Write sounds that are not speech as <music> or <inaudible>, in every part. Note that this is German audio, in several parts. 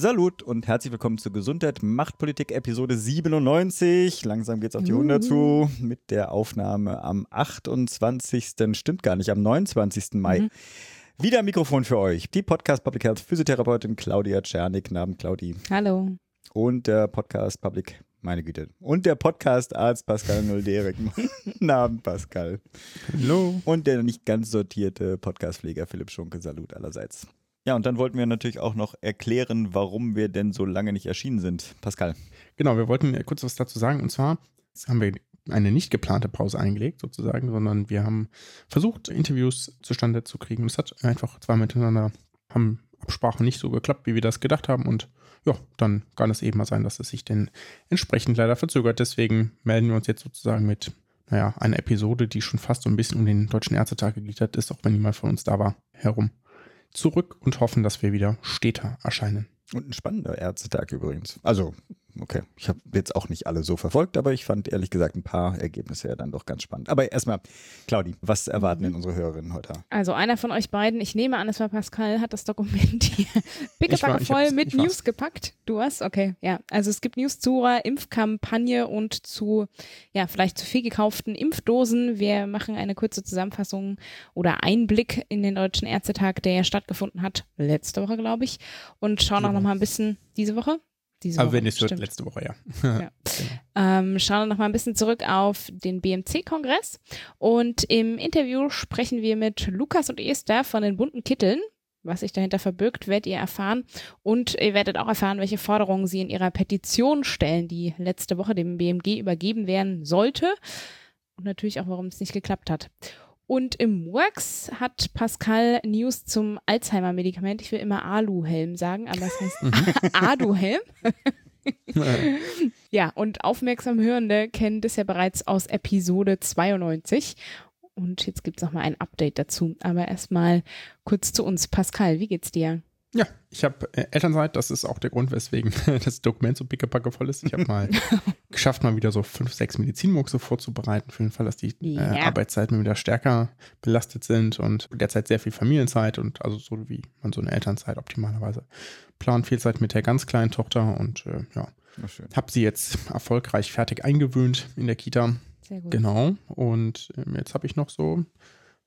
Salut und herzlich willkommen zu Gesundheit Machtpolitik Episode 97. Langsam geht's auf die 100 zu mit der Aufnahme am 28. stimmt gar nicht, am 29. Mai. Mhm. Wieder Mikrofon für euch. Die Podcast Public Health Physiotherapeutin Claudia Czernik. Namen Claudi. Hallo. Und der Podcast Public, meine Güte. Und der Podcast Arzt Pascal Nulderek. <laughs> Namen Pascal. Hallo. Und der nicht ganz sortierte Podcastpfleger Philipp Schunke. Salut allerseits. Ja, und dann wollten wir natürlich auch noch erklären, warum wir denn so lange nicht erschienen sind. Pascal. Genau, wir wollten kurz was dazu sagen. Und zwar haben wir eine nicht geplante Pause eingelegt, sozusagen, sondern wir haben versucht, Interviews zustande zu kriegen. Es hat einfach zwei miteinander, haben Absprachen nicht so geklappt, wie wir das gedacht haben. Und ja, dann kann es eben mal sein, dass es sich denn entsprechend leider verzögert. Deswegen melden wir uns jetzt sozusagen mit, naja, einer Episode, die schon fast so ein bisschen um den Deutschen Ärztetag gegliedert ist, auch wenn niemand von uns da war, herum zurück und hoffen, dass wir wieder steter erscheinen. Und ein spannender Ärztetag übrigens. Also okay. Ich habe jetzt auch nicht alle so verfolgt, aber ich fand ehrlich gesagt ein paar Ergebnisse ja dann doch ganz spannend. Aber erstmal, Claudi, was erwarten denn mhm. unsere Hörerinnen heute? Also einer von euch beiden, ich nehme an, es war Pascal, hat das Dokument hier <laughs> pickepacke voll mit News gepackt. Du hast? Okay, ja. Also es gibt News zur Impfkampagne und zu, ja, vielleicht zu viel gekauften Impfdosen. Wir machen eine kurze Zusammenfassung oder Einblick in den Deutschen Ärztetag, der ja stattgefunden hat, letzte Woche, glaube ich. Und schauen auch noch mal ein bisschen diese Woche diese Aber wenn es wird, letzte Woche, <laughs> ja. ja. genau. ähm, schauen wir noch mal ein bisschen zurück auf den BMC-Kongress. Und im Interview sprechen wir mit Lukas und Esther von den bunten Kitteln. Was sich dahinter verbirgt, werdet ihr erfahren. Und ihr werdet auch erfahren, welche Forderungen sie in ihrer Petition stellen, die letzte Woche dem BMG übergeben werden sollte. Und natürlich auch, warum es nicht geklappt hat. Und im Works hat Pascal News zum Alzheimer-Medikament. Ich will immer Alu-Helm sagen, aber es heißt mhm. <laughs> Adu-Helm. <laughs> ja, und aufmerksam Hörende kennen das ja bereits aus Episode 92. Und jetzt gibt es nochmal ein Update dazu. Aber erstmal kurz zu uns. Pascal, wie geht's dir? Ja, ich habe äh, Elternzeit, das ist auch der Grund, weswegen <laughs> das Dokument so pickepacke voll ist. Ich habe mal <laughs> geschafft, mal wieder so fünf, sechs Medizinmuxe vorzubereiten, für den Fall, dass die yeah. äh, Arbeitszeiten wieder stärker belastet sind und derzeit sehr viel Familienzeit und also so wie man so eine Elternzeit optimalerweise plant, viel Zeit mit der ganz kleinen Tochter und äh, ja, habe sie jetzt erfolgreich fertig eingewöhnt in der Kita. Sehr gut. Genau, und äh, jetzt habe ich noch so,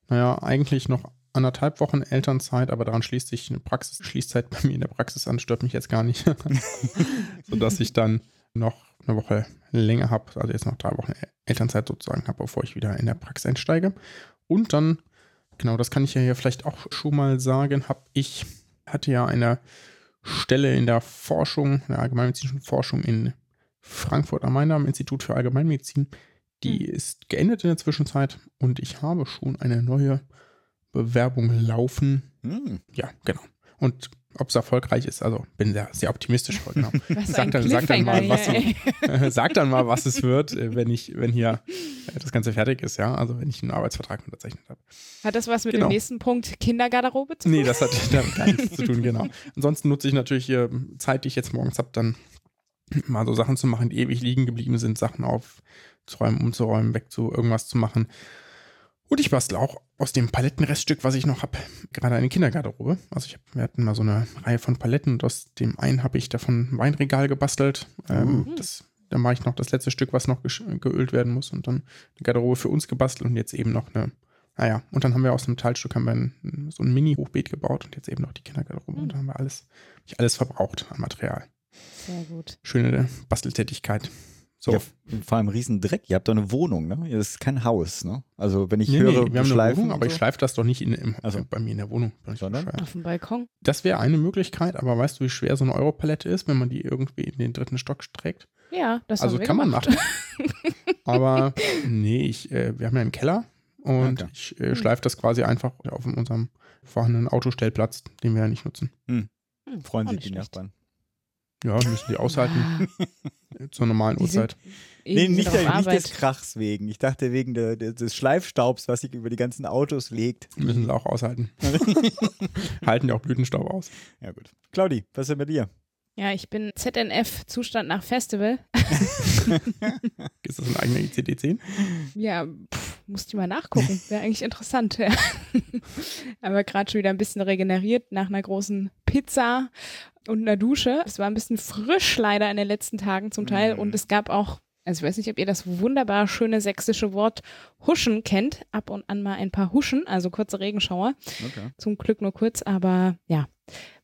naja, eigentlich noch anderthalb Wochen Elternzeit, aber daran schließt sich eine Praxis, Schließzeit bei mir in der Praxis an, stört mich jetzt gar nicht. <laughs> Sodass ich dann noch eine Woche länger habe, also jetzt noch drei Wochen Elternzeit sozusagen habe, bevor ich wieder in der Praxis einsteige. Und dann, genau, das kann ich ja hier vielleicht auch schon mal sagen, habe ich, hatte ja eine Stelle in der Forschung, in der allgemeinmedizinischen Forschung in Frankfurt am Main am Institut für Allgemeinmedizin. Die hm. ist geendet in der Zwischenzeit und ich habe schon eine neue Bewerbungen laufen. Hm. Ja, genau. Und ob es erfolgreich ist, also bin sehr, sehr optimistisch. Genau. <laughs> sag, dann, sag, dann mal, was du, <laughs> sag dann mal, was es wird, äh, <laughs> wenn ich, wenn hier äh, das Ganze fertig ist, ja. Also wenn ich einen Arbeitsvertrag unterzeichnet habe. Hat das was mit genau. dem nächsten Punkt Kindergarderobe zu tun? Nee, das hat damit gar nichts zu tun, genau. Ansonsten nutze ich natürlich hier Zeit, die ich jetzt morgens habe, dann mal so Sachen zu machen, die ewig liegen geblieben sind, Sachen aufzuräumen, umzuräumen, weg zu irgendwas zu machen. Und ich bastel auch aus dem Palettenreststück, was ich noch habe, gerade eine Kindergarderobe. Also ich hab, wir hatten mal so eine Reihe von Paletten und aus dem einen habe ich davon ein Weinregal gebastelt. Ähm, mhm. das, dann mache ich noch das letzte Stück, was noch geölt werden muss und dann eine Garderobe für uns gebastelt und jetzt eben noch eine, naja, und dann haben wir aus dem Teilstück haben wir ein, so ein Mini-Hochbeet gebaut und jetzt eben noch die Kindergarderobe mhm. und dann haben wir alles, ich alles verbraucht an Material. Sehr gut. Schöne Basteltätigkeit. So. Ja, vor allem Riesendreck. Ihr habt doch eine Wohnung, ne? Das ist kein Haus, ne? Also wenn ich nee, höre, nee, wir haben eine Wohnung, aber so? ich schleife das doch nicht in, im, also bei mir in der Wohnung. Sondern? Auf dem Balkon. Das wäre eine Möglichkeit, aber weißt du, wie schwer so eine Europalette ist, wenn man die irgendwie in den dritten Stock trägt? Ja, das Also kann gemacht. man machen. aber nee, ich, äh, wir haben ja einen Keller und okay. ich äh, schleife das quasi einfach auf unserem vorhandenen Autostellplatz, den wir ja nicht nutzen. Hm. Hm, Freuen sich die Nachbarn. Ja, müssen die aushalten. <laughs> Zur normalen Die Uhrzeit. Nee, nicht, der, nicht des Krachs wegen. Ich dachte wegen der, der, des Schleifstaubs, was sich über die ganzen Autos legt. Müssen sie auch aushalten. <laughs> Halten die auch Blütenstaub aus. Ja, gut. Claudi, was ist denn bei dir? Ja, ich bin ZNF-Zustand nach Festival. <laughs> Ist das ein eigener ICD-10? Ja, pff, musste ich mal nachgucken. Wäre eigentlich interessant. Ja. <laughs> Aber gerade schon wieder ein bisschen regeneriert nach einer großen Pizza und einer Dusche. Es war ein bisschen frisch leider in den letzten Tagen zum Teil. Mhm. Und es gab auch, also ich weiß nicht, ob ihr das wunderbar schöne sächsische Wort Huschen kennt. Ab und an mal ein paar Huschen, also kurze Regenschauer. Okay. Zum Glück nur kurz, aber ja,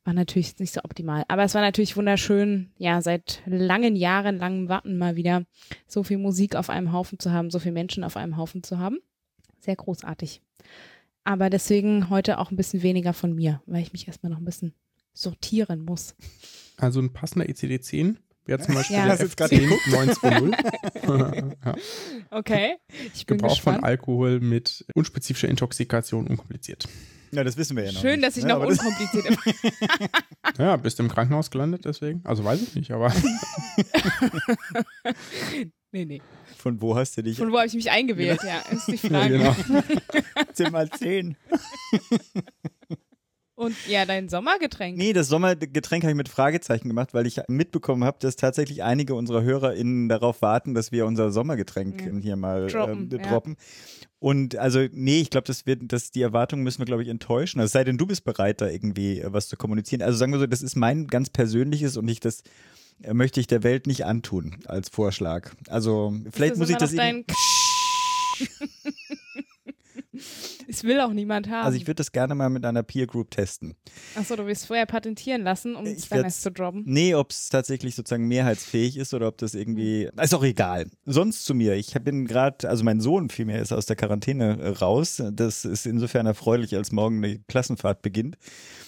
war natürlich nicht so optimal. Aber es war natürlich wunderschön, ja, seit langen Jahren, langem Warten mal wieder so viel Musik auf einem Haufen zu haben, so viele Menschen auf einem Haufen zu haben. Sehr großartig. Aber deswegen heute auch ein bisschen weniger von mir, weil ich mich erstmal noch ein bisschen sortieren muss. Also ein passender ICD-10 wäre zum Beispiel Ja. der Hast du jetzt grad F10 920. ja. Okay. Ich bin Gebrauch von gespannt. Alkohol mit unspezifischer Intoxikation unkompliziert. Ja, das wissen wir ja noch Schön, nicht, dass ich ne? noch unkompliziert. <laughs> Ja, bist du im Krankenhaus gelandet deswegen? Also weiß ich nicht, aber <laughs> Nee, nee. Von wo hast du dich? Von wo habe ich mich eingewählt? Ja, ist die ja, Frage. genau. <laughs> Zehn mal zehn. Und ja, dein Sommergetränk. Nee, das Sommergetränk habe ich mit Fragezeichen gemacht, weil ich mitbekommen habe, dass tatsächlich einige unserer HörerInnen darauf warten, dass wir unser Sommergetränk Ja. hier mal Droppen, ähm, ja. Und also, nee, ich glaube, das wird, das, die Erwartungen müssen wir, glaube ich, enttäuschen. Also, es sei denn, du bist bereit, da irgendwie äh, was zu kommunizieren. Also sagen wir so, das ist mein ganz persönliches und ich das äh, möchte ich der Welt nicht antun als Vorschlag. Also, vielleicht das muss ich das noch <laughs> <laughs> Es will auch niemand haben. Also ich würde das gerne mal mit einer Peer Group testen. Achso, du willst vorher patentieren lassen, um es dann erst zu droppen. Nee, ob es tatsächlich sozusagen mehrheitsfähig ist oder ob das irgendwie. Ist auch egal. Sonst zu mir. Ich bin gerade, also mein Sohn vielmehr ist aus der Quarantäne raus. Das ist insofern erfreulich, als morgen eine Klassenfahrt beginnt.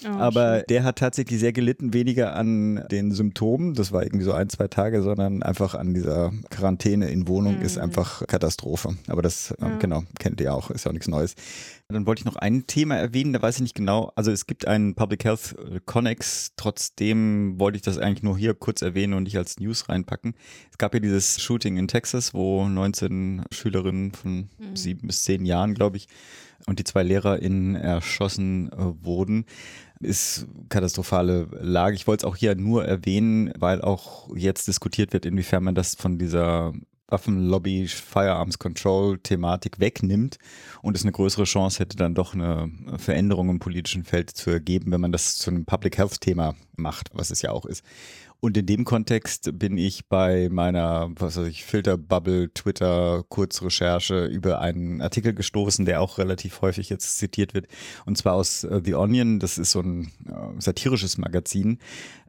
Oh, Aber schön. der hat tatsächlich sehr gelitten, weniger an den Symptomen, das war irgendwie so ein, zwei Tage, sondern einfach an dieser Quarantäne in Wohnung ist Mhm. einfach Katastrophe. Aber das, äh, Ja. genau, kennt ihr auch, ist ja auch nichts Neues. Dann wollte ich noch ein Thema erwähnen, da weiß ich nicht genau. Also es gibt einen Public Health äh, Connex, trotzdem wollte ich das eigentlich nur hier kurz erwähnen und nicht als News reinpacken. Es gab ja dieses Shooting in Texas, wo 19 Schülerinnen von Mhm. sieben bis zehn Jahren, glaube ich, und die zwei LehrerInnen erschossen äh, wurden. Ist katastrophale Lage. Ich wollte es auch hier nur erwähnen, weil auch jetzt diskutiert wird, inwiefern man das von dieser Waffenlobby, Firearms Control Thematik wegnimmt und es eine größere Chance hätte, dann doch eine Veränderung im politischen Feld zu ergeben, wenn man das zu einem Public Health Thema macht, was es ja auch ist. Und in dem Kontext bin ich bei meiner, was weiß ich, Filterbubble, Twitter, Kurzrecherche über einen Artikel gestoßen, der auch relativ häufig jetzt zitiert wird. Und zwar aus äh, The Onion. Das ist so ein äh, satirisches Magazin.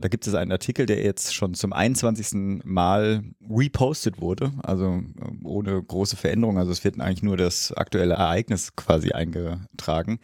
Da gibt es einen Artikel, der jetzt schon zum 21. Mal repostet wurde. Also äh, ohne große Veränderung. Also es wird eigentlich nur das aktuelle Ereignis quasi eingetragen.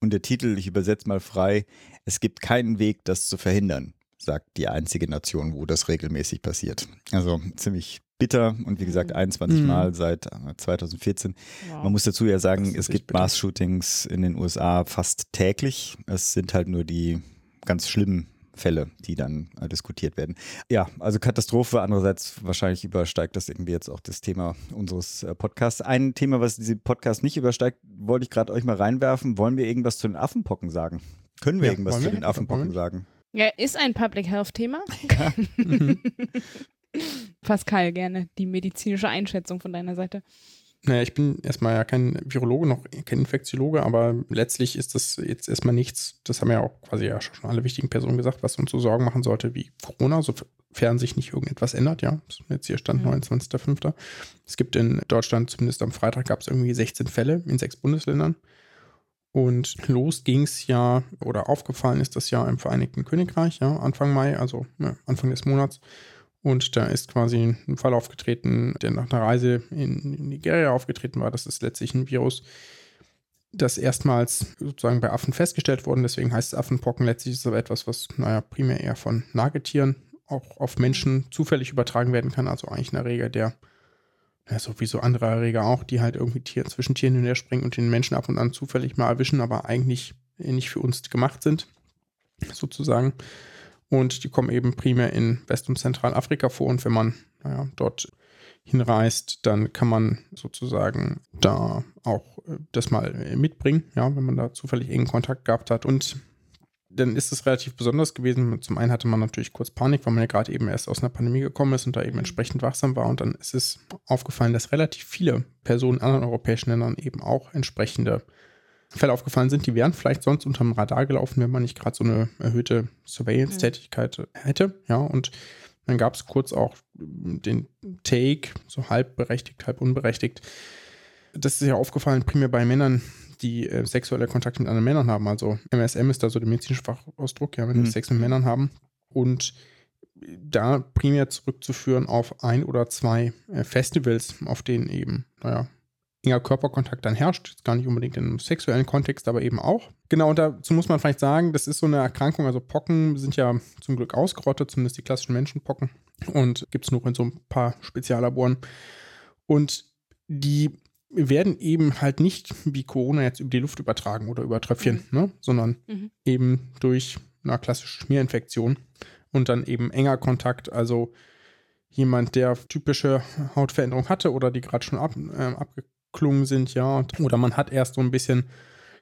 Und der Titel, ich übersetze mal frei, es gibt keinen Weg, das zu verhindern sagt die einzige Nation, wo das regelmäßig passiert. Also ziemlich bitter und wie gesagt 21 Mhm. Mal seit äh, 2014. Wow. Man muss dazu ja sagen, es gibt. Mass-Shootings in den USA fast täglich. Es sind halt nur die ganz schlimmen Fälle, die dann äh, diskutiert werden. Ja, also Katastrophe. Andererseits wahrscheinlich übersteigt das irgendwie jetzt auch das Thema unseres äh, Podcasts. Ein Thema, was diesen Podcast nicht übersteigt, wollte ich gerade euch mal reinwerfen. Wollen wir irgendwas zu den Affenpocken sagen? Können wir Ja, irgendwas zu wir? den Affenpocken sagen? Ja, ist ein Public Health Thema. <laughs> Mhm. Pascal, gerne die medizinische Einschätzung von deiner Seite. Naja, ich bin erstmal ja kein Virologe, noch kein Infektiologe, aber letztlich ist das jetzt erstmal nichts, das haben ja auch quasi ja schon alle wichtigen Personen gesagt, was uns so Sorgen machen sollte wie Corona, sofern sich nicht irgendetwas ändert, ja. Jetzt hier stand Mhm. 29.05. Es gibt in Deutschland, zumindest am Freitag, gab es irgendwie 16 Fälle in sechs Bundesländern. Und los ging es ja, oder aufgefallen ist das ja im Vereinigten Königreich, ja, Anfang Mai, also ja, Anfang des Monats. Und da ist quasi ein Fall aufgetreten, der nach einer Reise in Nigeria aufgetreten war. Das ist letztlich ein Virus, das erstmals sozusagen bei Affen festgestellt wurde. Deswegen heißt es Affenpocken. Letztlich ist es aber etwas, was, naja, primär eher von Nagetieren auch auf Menschen zufällig übertragen werden kann. Also eigentlich ein Erreger, der, ja, so wie so andere Erreger auch, die halt irgendwie Tier, zwischen Tieren hinterher springen und den Menschen ab und an zufällig mal erwischen, aber eigentlich nicht für uns gemacht sind, sozusagen. Und die kommen eben primär in West- und Zentralafrika vor. Und wenn man naja, dort hinreist, dann kann man sozusagen da auch äh, das mal äh, mitbringen, ja, wenn man da zufällig engen Kontakt gehabt hat. Und dann ist es relativ besonders gewesen. Zum einen hatte man natürlich kurz Panik, weil man ja gerade eben erst aus einer Pandemie gekommen ist und da eben entsprechend wachsam war. Und dann ist es aufgefallen, dass relativ viele Personen in anderen europäischen Ländern eben auch entsprechende Fälle aufgefallen sind, die wären vielleicht sonst unterm Radar gelaufen, wenn man nicht gerade so eine erhöhte Surveillance-Tätigkeit hätte. Ja, und dann gab es kurz auch den Take, so halb berechtigt, halb unberechtigt. Das ist ja aufgefallen, primär bei Männern, die äh, sexuelle Kontakte mit anderen Männern haben. Also MSM ist da so der medizinische Fachausdruck, ja, wenn mhm. Sex mit Männern haben. Und da primär zurückzuführen auf ein oder zwei äh, Festivals, auf denen eben, naja, enger Körperkontakt dann herrscht. Jetzt gar nicht unbedingt in einem sexuellen Kontext, aber eben auch. Genau, und dazu muss man vielleicht sagen, das ist so eine Erkrankung, also Pocken sind ja zum Glück ausgerottet, zumindest die klassischen Menschenpocken. Und gibt es nur in so ein paar Speziallaboren. Und die werden eben halt nicht wie Corona jetzt über die Luft übertragen oder über Tröpfchen, mhm. ne? sondern mhm. eben durch eine klassische Schmierinfektion und dann eben enger Kontakt, also jemand, der typische Hautveränderung hatte oder die gerade schon ab, äh, abgeklungen sind, ja, oder man hat erst so ein bisschen,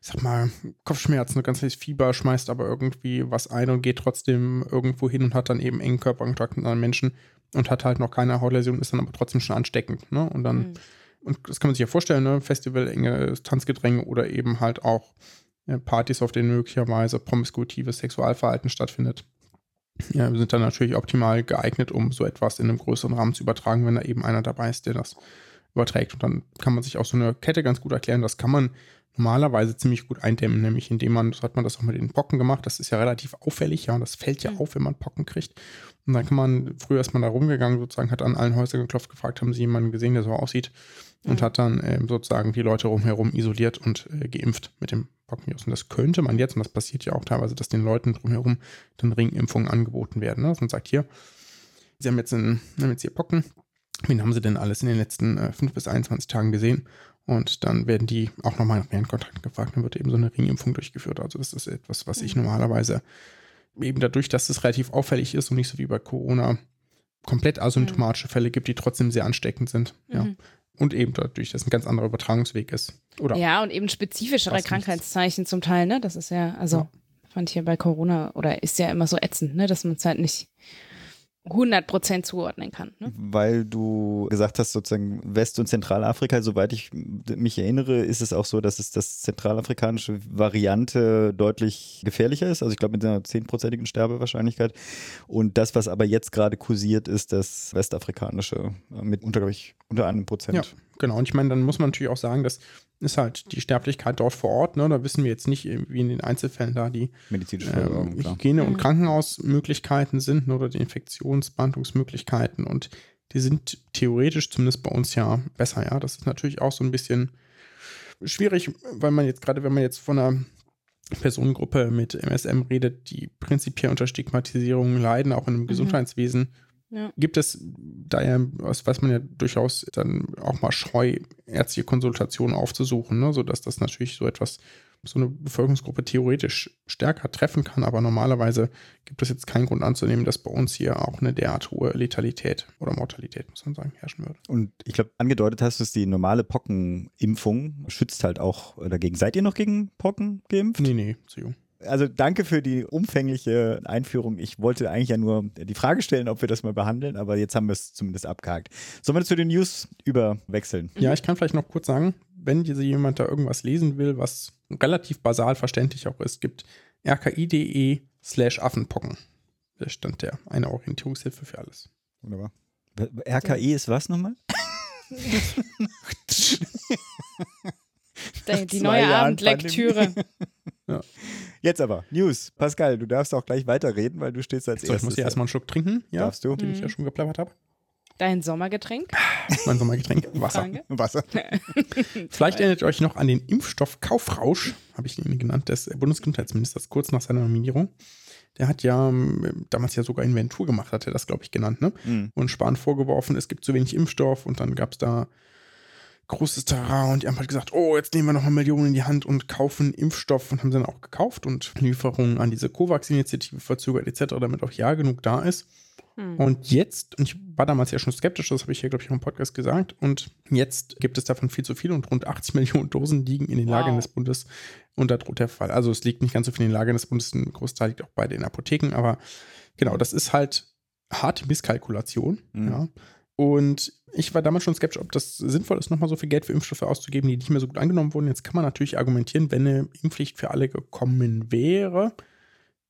ich sag mal, Kopfschmerzen, ein ganzes Fieber, schmeißt aber irgendwie was ein und geht trotzdem irgendwo hin und hat dann eben engen Körperkontakt mit anderen Menschen und hat halt noch keine Hautläsion, ist dann aber trotzdem schon ansteckend, ne? Und dann mhm und das kann man sich ja vorstellen, ne? Festival, enge Tanzgedränge oder eben halt auch ja, Partys, auf denen möglicherweise promiskuitives Sexualverhalten stattfindet. Ja, sind dann natürlich optimal geeignet, um so etwas in einem größeren Rahmen zu übertragen, wenn da eben einer dabei ist, der das überträgt. Und dann kann man sich auch so eine Kette ganz gut erklären. Das kann man normalerweise ziemlich gut eindämmen, nämlich indem man, so hat man das auch mit den Pocken gemacht, das ist ja relativ auffällig, ja, das fällt ja auf, wenn man Pocken kriegt. Und dann kann man, früher ist man da rumgegangen, sozusagen, hat an allen Häusern geklopft, gefragt, haben sie jemanden gesehen, der so aussieht und mhm. hat dann äh, sozusagen die Leute rumherum isoliert und äh, geimpft mit dem Pockenvirus. Und das könnte man jetzt, und das passiert ja auch teilweise, dass den Leuten drumherum dann Ringimpfungen angeboten werden. Ne? Dass man sagt, hier, sie haben jetzt, einen, haben jetzt hier Pocken, wen haben sie denn alles in den letzten äh, 5 bis 21 Tagen gesehen? Und dann werden die auch nochmal nach ihren Kontakten gefragt. Dann wird eben so eine Ringimpfung durchgeführt. Also das ist etwas, was ich mhm. normalerweise eben dadurch, dass es relativ auffällig ist und nicht so wie bei Corona komplett asymptomatische Fälle gibt, die trotzdem sehr ansteckend sind. Mhm. Ja. Und eben dadurch, dass ein ganz anderer Übertragungsweg ist. Oder ja, und eben spezifischere Krankheitszeichen zum Teil, ne? Das ist ja, also ja. fand ich ja bei Corona oder ist ja immer so ätzend, ne? Dass man es halt nicht 100% zuordnen kann. Ne? Weil du gesagt hast, sozusagen West- und Zentralafrika, soweit ich mich erinnere, ist es auch so, dass es das zentralafrikanische Variante deutlich gefährlicher ist. Also ich glaube mit einer 10%igen Sterbewahrscheinlichkeit. Und das, was aber jetzt gerade kursiert, ist das westafrikanische mit unter, glaube ich, unter einem Prozent. Ja, genau. Und ich meine, dann muss man natürlich auch sagen, dass ist halt die Sterblichkeit dort vor Ort. Ne? Da wissen wir jetzt nicht, wie in den Einzelfällen da die medizinische äh, Hygiene- und mhm. Krankenhausmöglichkeiten sind ne? oder die Infektionsbehandlungsmöglichkeiten. Und die sind theoretisch zumindest bei uns ja besser. Ja, das ist natürlich auch so ein bisschen schwierig, weil man jetzt gerade, wenn man jetzt von einer Personengruppe mit MSM redet, die prinzipiell unter Stigmatisierung leiden, auch in einem mhm. Gesundheitswesen ja. Gibt es daher, was, was man ja durchaus dann auch mal scheu, ärztliche Konsultationen aufzusuchen, ne? sodass das natürlich so etwas, so eine Bevölkerungsgruppe theoretisch stärker treffen kann, aber normalerweise gibt es jetzt keinen Grund anzunehmen, dass bei uns hier auch eine derart hohe Letalität oder Mortalität, muss man sagen, herrschen würde. Und ich glaube, angedeutet hast du es, die normale Pockenimpfung schützt halt auch dagegen. Seid ihr noch gegen Pocken geimpft? Nee, nee, zu jung also danke für die umfängliche Einführung. Ich wollte eigentlich ja nur die Frage stellen, ob wir das mal behandeln, aber jetzt haben wir es zumindest abgehakt. Sollen wir zu den News überwechseln? Ja, ich kann vielleicht noch kurz sagen, wenn jemand da irgendwas lesen will, was relativ basal verständlich auch ist, gibt rki.de slash Affenpocken. Da stand der eine Orientierungshilfe für alles. Wunderbar. RKI ist was nochmal? <laughs> <laughs> <laughs> die neue Abendlektüre. <laughs> Ja. Jetzt aber, News. Pascal, du darfst auch gleich weiterreden, weil du stehst als so, erstes. Ich muss ja erstmal einen Schluck trinken, ja, darfst du? den mhm. ich ja schon geplappert habe. Dein Sommergetränk? <sighs> mein Sommergetränk, <laughs> Wasser. Wasser. Vielleicht erinnert ihr euch noch an den Impfstoff Kaufrausch, habe ich ihn genannt, des Bundesgesundheitsministers kurz nach seiner Nominierung. Der hat ja ähm, damals ja sogar Inventur gemacht, hat er das, glaube ich, genannt, ne? Mhm. Und Spahn vorgeworfen, es gibt zu wenig Impfstoff und dann gab es da großes Terrain und die haben halt gesagt, oh, jetzt nehmen wir nochmal Millionen in die Hand und kaufen Impfstoff und haben sie dann auch gekauft und Lieferungen an diese COVAX-Initiative verzögert etc., damit auch ja genug da ist. Hm. Und jetzt, und ich war damals ja schon skeptisch, das habe ich ja, glaube ich, auch im Podcast gesagt, und jetzt gibt es davon viel zu viel und rund 80 <laughs> Millionen Dosen liegen in den wow. Lagern des Bundes und da droht der Fall. Also es liegt nicht ganz so viel in den Lagern des Bundes, ein Großteil liegt auch bei den Apotheken, aber genau, das ist halt harte Misskalkulation. Mhm. Ja. Und ich war damals schon skeptisch, ob das sinnvoll ist, nochmal so viel Geld für Impfstoffe auszugeben, die nicht mehr so gut angenommen wurden. Jetzt kann man natürlich argumentieren, wenn eine Impfpflicht für alle gekommen wäre,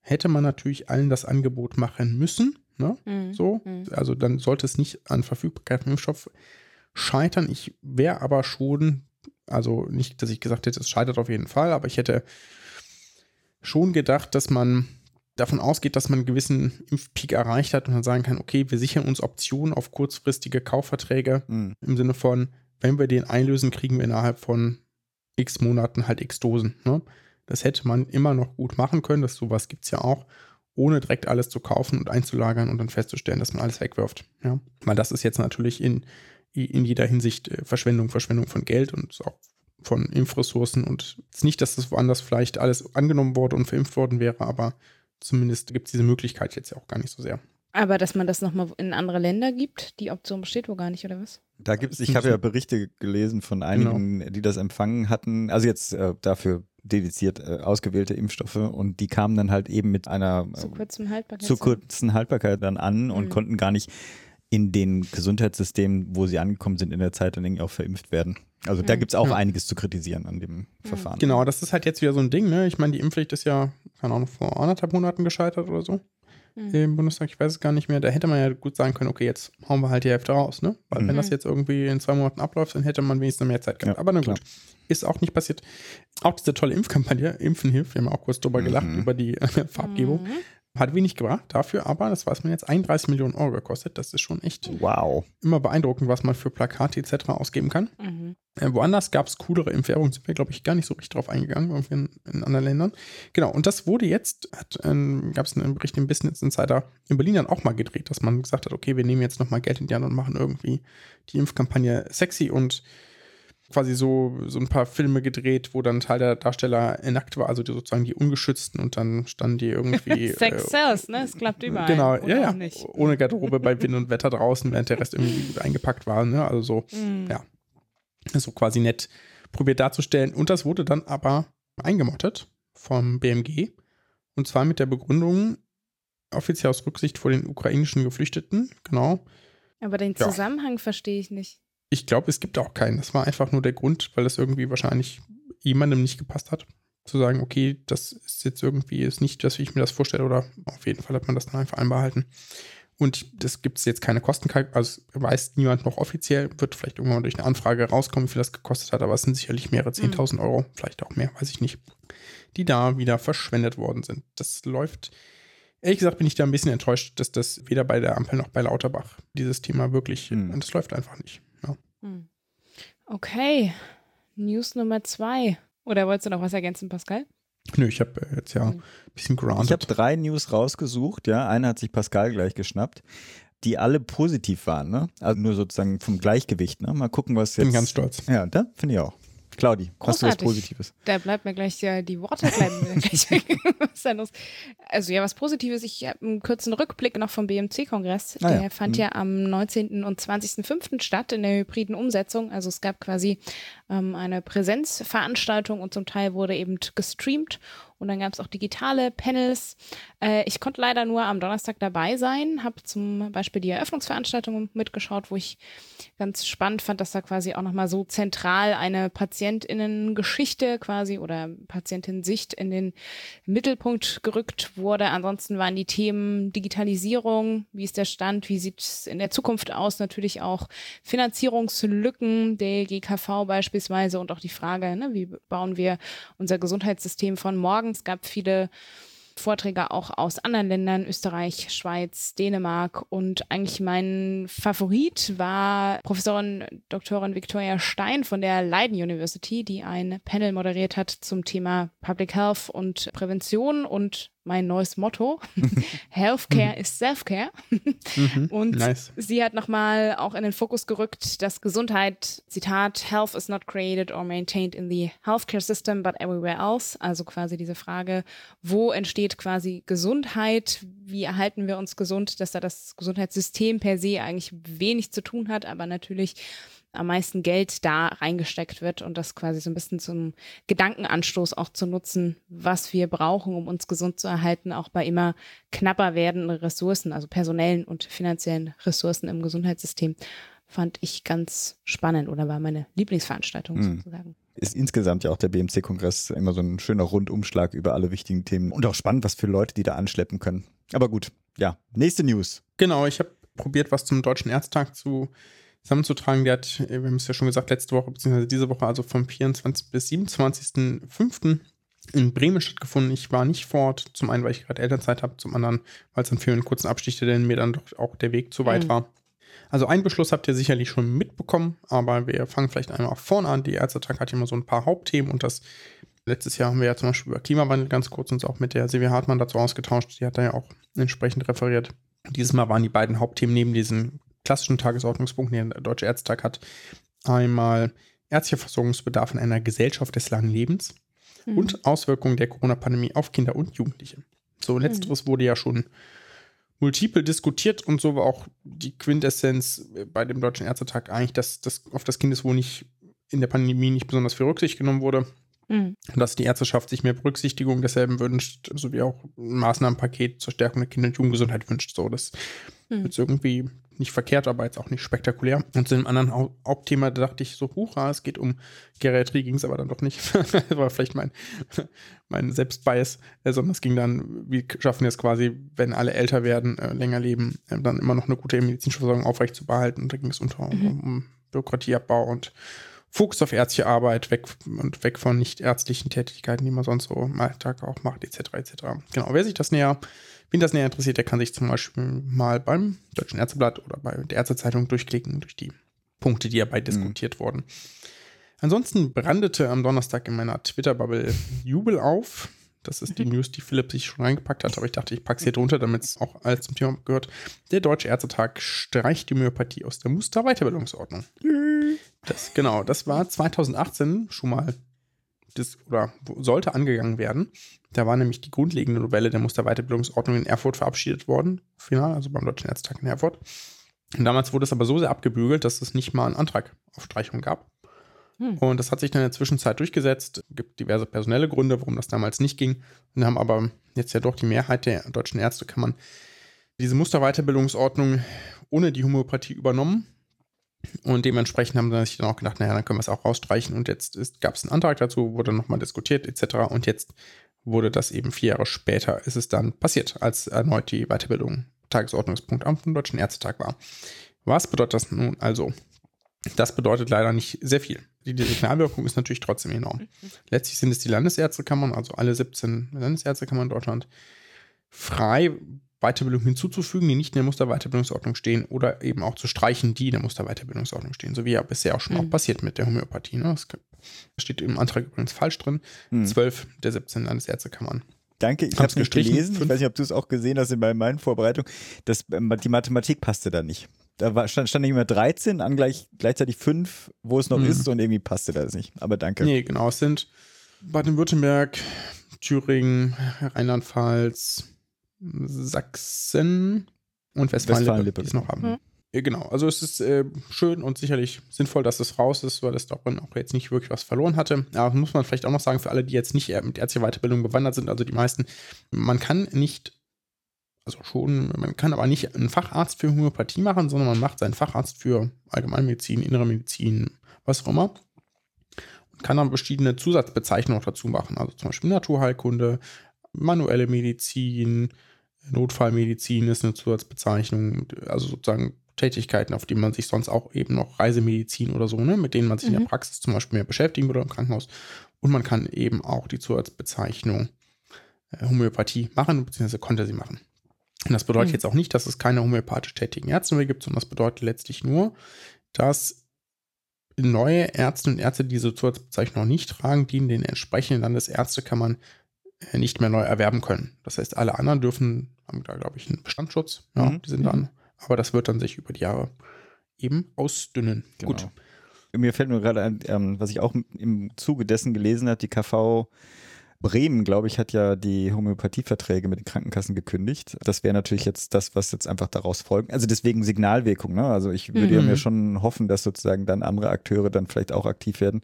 hätte man natürlich allen das Angebot machen müssen. Ne? Mhm. So. Mhm. Also dann sollte es nicht an Verfügbarkeit von Impfstoff scheitern. Ich wäre aber schon, also nicht, dass ich gesagt hätte, es scheitert auf jeden Fall, aber ich hätte schon gedacht, dass man davon ausgeht, dass man einen gewissen Impfpeak erreicht hat und dann sagen kann, okay, wir sichern uns Optionen auf kurzfristige Kaufverträge mhm. im Sinne von, wenn wir den einlösen, kriegen wir innerhalb von x Monaten halt x Dosen. Ne? Das hätte man immer noch gut machen können, das sowas gibt es ja auch, ohne direkt alles zu kaufen und einzulagern und dann festzustellen, dass man alles wegwirft. Ja? Weil das ist jetzt natürlich in, in jeder Hinsicht äh, Verschwendung, Verschwendung von Geld und auch von Impfressourcen und es ist nicht, dass das woanders vielleicht alles angenommen wurde und verimpft worden wäre, aber zumindest gibt es diese Möglichkeit jetzt ja auch gar nicht so sehr. Aber dass man das nochmal in andere Länder gibt, die Option besteht wohl gar nicht, oder was? Da gibt es, ich habe ja Berichte gelesen von einigen, genau. die das empfangen hatten, also jetzt äh, dafür dediziert äh, ausgewählte Impfstoffe und die kamen dann halt eben mit einer zu kurzen Haltbarkeit, zu kurzen Haltbarkeit dann an und mhm. konnten gar nicht in den Gesundheitssystemen, wo sie angekommen sind in der Zeit, dann irgendwie auch verimpft werden. Also da mhm. gibt es auch ja. einiges zu kritisieren an dem mhm. Verfahren. Genau, das ist halt jetzt wieder so ein Ding, ne? Ich meine, die Impfpflicht ist ja, keine Ahnung, vor anderthalb Monaten gescheitert oder so. Mhm. Im Bundestag, ich weiß es gar nicht mehr. Da hätte man ja gut sagen können, okay, jetzt hauen wir halt die Hälfte raus, ne? Weil mhm. wenn das jetzt irgendwie in zwei Monaten abläuft, dann hätte man wenigstens mehr Zeit gehabt. Ja, Aber na gut, ist auch nicht passiert. Auch diese tolle Impfkampagne, Impfen hilft, wir haben auch kurz drüber gelacht, mhm. über die äh, <laughs> Farbgebung. Mhm. Hat wenig gebracht dafür, aber das weiß man jetzt 31 Millionen Euro gekostet. Das ist schon echt wow. immer beeindruckend, was man für Plakate etc. ausgeben kann. Mhm. Äh, woanders gab es coolere Impfwerbung, sind wir, glaube ich, gar nicht so richtig drauf eingegangen, irgendwie in, in anderen Ländern. Genau, und das wurde jetzt, ähm, gab es einen Bericht im Business Insider in Berlin dann auch mal gedreht, dass man gesagt hat, okay, wir nehmen jetzt nochmal Geld in die Hand und machen irgendwie die Impfkampagne sexy und quasi so, so ein paar Filme gedreht, wo dann Teil der Darsteller nackt war, also die, sozusagen die Ungeschützten und dann standen die irgendwie. <laughs> Sex äh, sells, ne? Es klappt überall. Genau, ja, ja. Nicht. Ohne Garderobe bei Wind und Wetter draußen, während der Rest irgendwie eingepackt war, ne? Also so, mm. ja. So quasi nett probiert darzustellen. Und das wurde dann aber eingemottet vom BMG. Und zwar mit der Begründung, offiziell aus Rücksicht vor den ukrainischen Geflüchteten, genau. Aber den Zusammenhang ja. verstehe ich nicht ich glaube, es gibt auch keinen. Das war einfach nur der Grund, weil das irgendwie wahrscheinlich jemandem nicht gepasst hat. Zu sagen, okay, das ist jetzt irgendwie ist nicht das, wie ich mir das vorstelle, oder auf jeden Fall hat man das dann einfach einbehalten. Und das gibt es jetzt keine Kostenkalkulation, also weiß niemand noch offiziell, wird vielleicht irgendwann durch eine Anfrage rauskommen, wie viel das gekostet hat, aber es sind sicherlich mehrere 10.000 mhm. Euro, vielleicht auch mehr, weiß ich nicht, die da wieder verschwendet worden sind. Das läuft, ehrlich gesagt bin ich da ein bisschen enttäuscht, dass das weder bei der Ampel noch bei Lauterbach dieses Thema wirklich, mhm. das läuft einfach nicht. Hm. Okay, News Nummer zwei. Oder wolltest du noch was ergänzen, Pascal? Nö, ich habe äh, jetzt ja hm. ein bisschen grounded. Ich habe drei News rausgesucht, ja. Eine hat sich Pascal gleich geschnappt, die alle positiv waren, ne? Also nur sozusagen vom Gleichgewicht, ne? Mal gucken, was jetzt. Bin ganz stolz. Ja, da finde ich auch. Claudi, hast du was Positives? Da bleibt mir gleich ja, die Worte bleiben mir <laughs> gleich weg. was denn los? Also ja, was Positives. Ich habe einen kurzen Rückblick noch vom BMC-Kongress. Ah, Der ja. fand mhm. ja am 19. und 20.05. statt in der hybriden Umsetzung. Also es gab quasi ähm, eine Präsenzveranstaltung und zum Teil wurde eben gestreamt und dann gab es auch digitale Panels. Äh, ich konnte leider nur am Donnerstag dabei sein, habe zum Beispiel die Eröffnungsveranstaltung mitgeschaut, wo ich ganz spannend fand, dass da quasi auch nochmal so zentral eine Patientinnengeschichte quasi oder Patientin-Sicht in den Mittelpunkt gerückt wurde. Ansonsten waren die Themen Digitalisierung, wie ist der Stand, wie sieht es in der Zukunft aus, natürlich auch Finanzierungslücken der GKV beispielsweise und auch die Frage, ne, wie bauen wir unser Gesundheitssystem von morgen es gab viele Vorträge auch aus anderen Ländern, Österreich, Schweiz, Dänemark. Und eigentlich mein Favorit war Professorin Doktorin Victoria Stein von der Leiden University, die ein Panel moderiert hat zum Thema Public Health und Prävention und mein neues Motto. <laughs> Healthcare is Selfcare. Mhm. <laughs> Und Nice. sie hat nochmal auch in den Fokus gerückt, dass Gesundheit, Zitat, Health is not created or maintained in the healthcare system, but everywhere else. Also quasi diese Frage, wo entsteht quasi Gesundheit? Wie erhalten wir uns gesund? Dass da das Gesundheitssystem per se eigentlich wenig zu tun hat, aber natürlich am meisten Geld da reingesteckt wird und das quasi so ein bisschen zum Gedankenanstoß auch zu nutzen, was wir brauchen, um uns gesund zu erhalten, auch bei immer knapper werdenden Ressourcen, also personellen und finanziellen Ressourcen im Gesundheitssystem, fand ich ganz spannend oder war meine Lieblingsveranstaltung Mhm. sozusagen. Ist insgesamt ja auch der BMC-Kongress immer so ein schöner Rundumschlag über alle wichtigen Themen und auch spannend, was für Leute die da anschleppen können. Aber gut, ja, nächste News. Genau, ich habe probiert, was zum Deutschen Ärztetag zu zusammenzutragen. Der hat, wir haben es ja schon gesagt, letzte Woche, beziehungsweise diese Woche, also vom 24. bis 27.05. in Bremen stattgefunden. Ich war nicht vor Ort, zum einen, weil ich gerade Elternzeit habe, zum anderen, weil es dann für einen kurzen Abstich, denn mir dann doch auch der Weg zu weit Mhm. war. Also einen Beschluss habt ihr sicherlich schon mitbekommen, aber wir fangen vielleicht einmal vorne an. Die Ärztetag hat ja immer so ein paar Hauptthemen und das letztes Jahr haben wir ja zum Beispiel über Klimawandel ganz kurz uns auch mit der Silvia Hartmann dazu ausgetauscht. Die hat da ja auch entsprechend referiert. Dieses Mal waren die beiden Hauptthemen neben diesen klassischen Tagesordnungspunkten, die der Deutsche Ärztetag hat, einmal ärztlicher Versorgungsbedarf in einer Gesellschaft des langen Lebens Mhm. und Auswirkungen der Corona-Pandemie auf Kinder und Jugendliche. So, letzteres wurde ja schon multiple diskutiert und so war auch die Quintessenz bei dem Deutschen Ärztetag eigentlich, dass das auf das Kindeswohl nicht in der Pandemie nicht besonders viel Rücksicht genommen wurde Mhm. und dass die Ärzteschaft sich mehr Berücksichtigung desselben wünscht, sowie auch ein Maßnahmenpaket zur Stärkung der Kinder- und Jugendgesundheit wünscht. So, das Mhm. ist irgendwie nicht verkehrt, aber jetzt auch nicht spektakulär. Und zu dem anderen Hau- Hauptthema dachte ich so, hurra, es geht um Geriatrie, ging es aber dann doch nicht. <laughs> das war vielleicht mein, mein Selbstbias, sondern es ging dann, wie schaffen wir es quasi, wenn alle älter werden, äh, länger leben, äh, dann immer noch eine gute medizinische Versorgung aufrechtzuerhalten. Und da ging es unter Mhm. um, um Bürokratieabbau und Fokus auf ärztliche Arbeit, weg und weg von nicht ärztlichen Tätigkeiten, die man sonst so im Alltag auch macht, etc. etc. Genau, wer sich das näher, wen das näher interessiert, der kann sich zum Beispiel mal beim Deutschen Ärzteblatt oder bei der Ärztezeitung durchklicken, durch die Punkte, die dabei diskutiert wurden. Ansonsten brandete am Donnerstag in meiner Twitter-Bubble Jubel auf. Das ist die News, die Philipp sich schon reingepackt hat, aber ich dachte, ich packe es hier drunter, damit es auch alles zum Thema gehört. Der Deutsche Ärztetag streicht die Homöopathie aus der Muster-Weiterbildungsordnung. Das, genau, das war 2018 schon mal das, oder sollte angegangen werden. Da war nämlich die grundlegende Novelle der Musterweiterbildungsordnung in Erfurt verabschiedet worden, final, also beim Deutschen Ärztetag in Erfurt. Und damals wurde es aber so sehr abgebügelt, dass es nicht mal einen Antrag auf Streichung gab. Hm. Und das hat sich dann in der Zwischenzeit durchgesetzt. Es gibt diverse personelle Gründe, warum das damals nicht ging. Und haben aber jetzt ja doch die Mehrheit der deutschen Ärztekammern diese Musterweiterbildungsordnung ohne die Homöopathie übernommen. Und dementsprechend haben sie sich dann auch gedacht, naja, dann können wir es auch rausstreichen. Und jetzt gab es einen Antrag dazu, wurde nochmal diskutiert etc. Und jetzt wurde das eben vier Jahre später, ist es dann passiert, als erneut die Weiterbildung Tagesordnungspunkt am Deutschen Ärztetag war. Was bedeutet das nun also? Das bedeutet leider nicht sehr viel. Die, Signalwirkung ist natürlich trotzdem enorm. Letztlich sind es die Landesärztekammern, also alle 17 Landesärztekammern in Deutschland, frei Weiterbildung hinzuzufügen, die nicht in der Musterweiterbildungsordnung stehen oder eben auch zu streichen, die in der Musterweiterbildungsordnung stehen, so wie ja bisher auch schon Mhm. auch passiert mit der Homöopathie. Ne? Das steht im Antrag übrigens falsch drin. Hm. Zwölf der 17 Landesärztekammern. Danke, ich habe es nicht gestrichen. gelesen. Ich Fünf. weiß nicht, ob du es auch gesehen hast in bei meinen Vorbereitungen. Das, ähm, die Mathematik passte da nicht. Da war, stand, stand nicht mehr 13, an gleich, gleichzeitig 5, wo es noch Mhm. ist und irgendwie passte das nicht. Aber danke. Nee, genau. Es sind Baden-Württemberg, Thüringen, Rheinland-Pfalz, Sachsen und Westfalen-Lippe, die es noch haben. Mhm. Genau, also es ist äh, schön und sicherlich sinnvoll, dass es raus ist, weil es darin auch jetzt nicht wirklich was verloren hatte. Aber muss man vielleicht auch noch sagen, für alle, die jetzt nicht mit ärztlicher Weiterbildung bewandert sind, also die meisten, man kann nicht, also schon, man kann aber nicht einen Facharzt für Homöopathie machen, sondern man macht seinen Facharzt für Allgemeinmedizin, innere Medizin, was auch immer. Und kann dann verschiedene Zusatzbezeichnungen noch dazu machen, also zum Beispiel Naturheilkunde, manuelle Medizin, Notfallmedizin ist eine Zusatzbezeichnung, also sozusagen Tätigkeiten, auf die man sich sonst auch eben noch Reisemedizin oder so, ne, mit denen man sich in Mhm. der Praxis zum Beispiel mehr beschäftigen würde im Krankenhaus. Und man kann eben auch die Zusatzbezeichnung äh, Homöopathie machen, beziehungsweise konnte sie machen. Und das bedeutet Mhm. jetzt auch nicht, dass es keine homöopathisch tätigen Ärzte mehr gibt, sondern das bedeutet letztlich nur, dass neue Ärzte und Ärzte, die diese Zusatzbezeichnung noch nicht tragen, die in den entsprechenden Landesärztekammern nicht mehr neu erwerben können. Das heißt, alle anderen dürfen, haben da, glaube ich, einen Bestandsschutz. Ja, mhm. die sind dann. Aber das wird dann sich über die Jahre eben ausdünnen. Genau. Gut. Mir fällt nur gerade ein, ähm, was ich auch im Zuge dessen gelesen habe, die KV Bremen, glaube ich, hat ja die Homöopathieverträge mit den Krankenkassen gekündigt. Das wäre natürlich jetzt das, was jetzt einfach daraus folgt. Also deswegen Signalwirkung. Ne? Also ich würde mhm. ja mir schon hoffen, dass sozusagen dann andere Akteure dann vielleicht auch aktiv werden.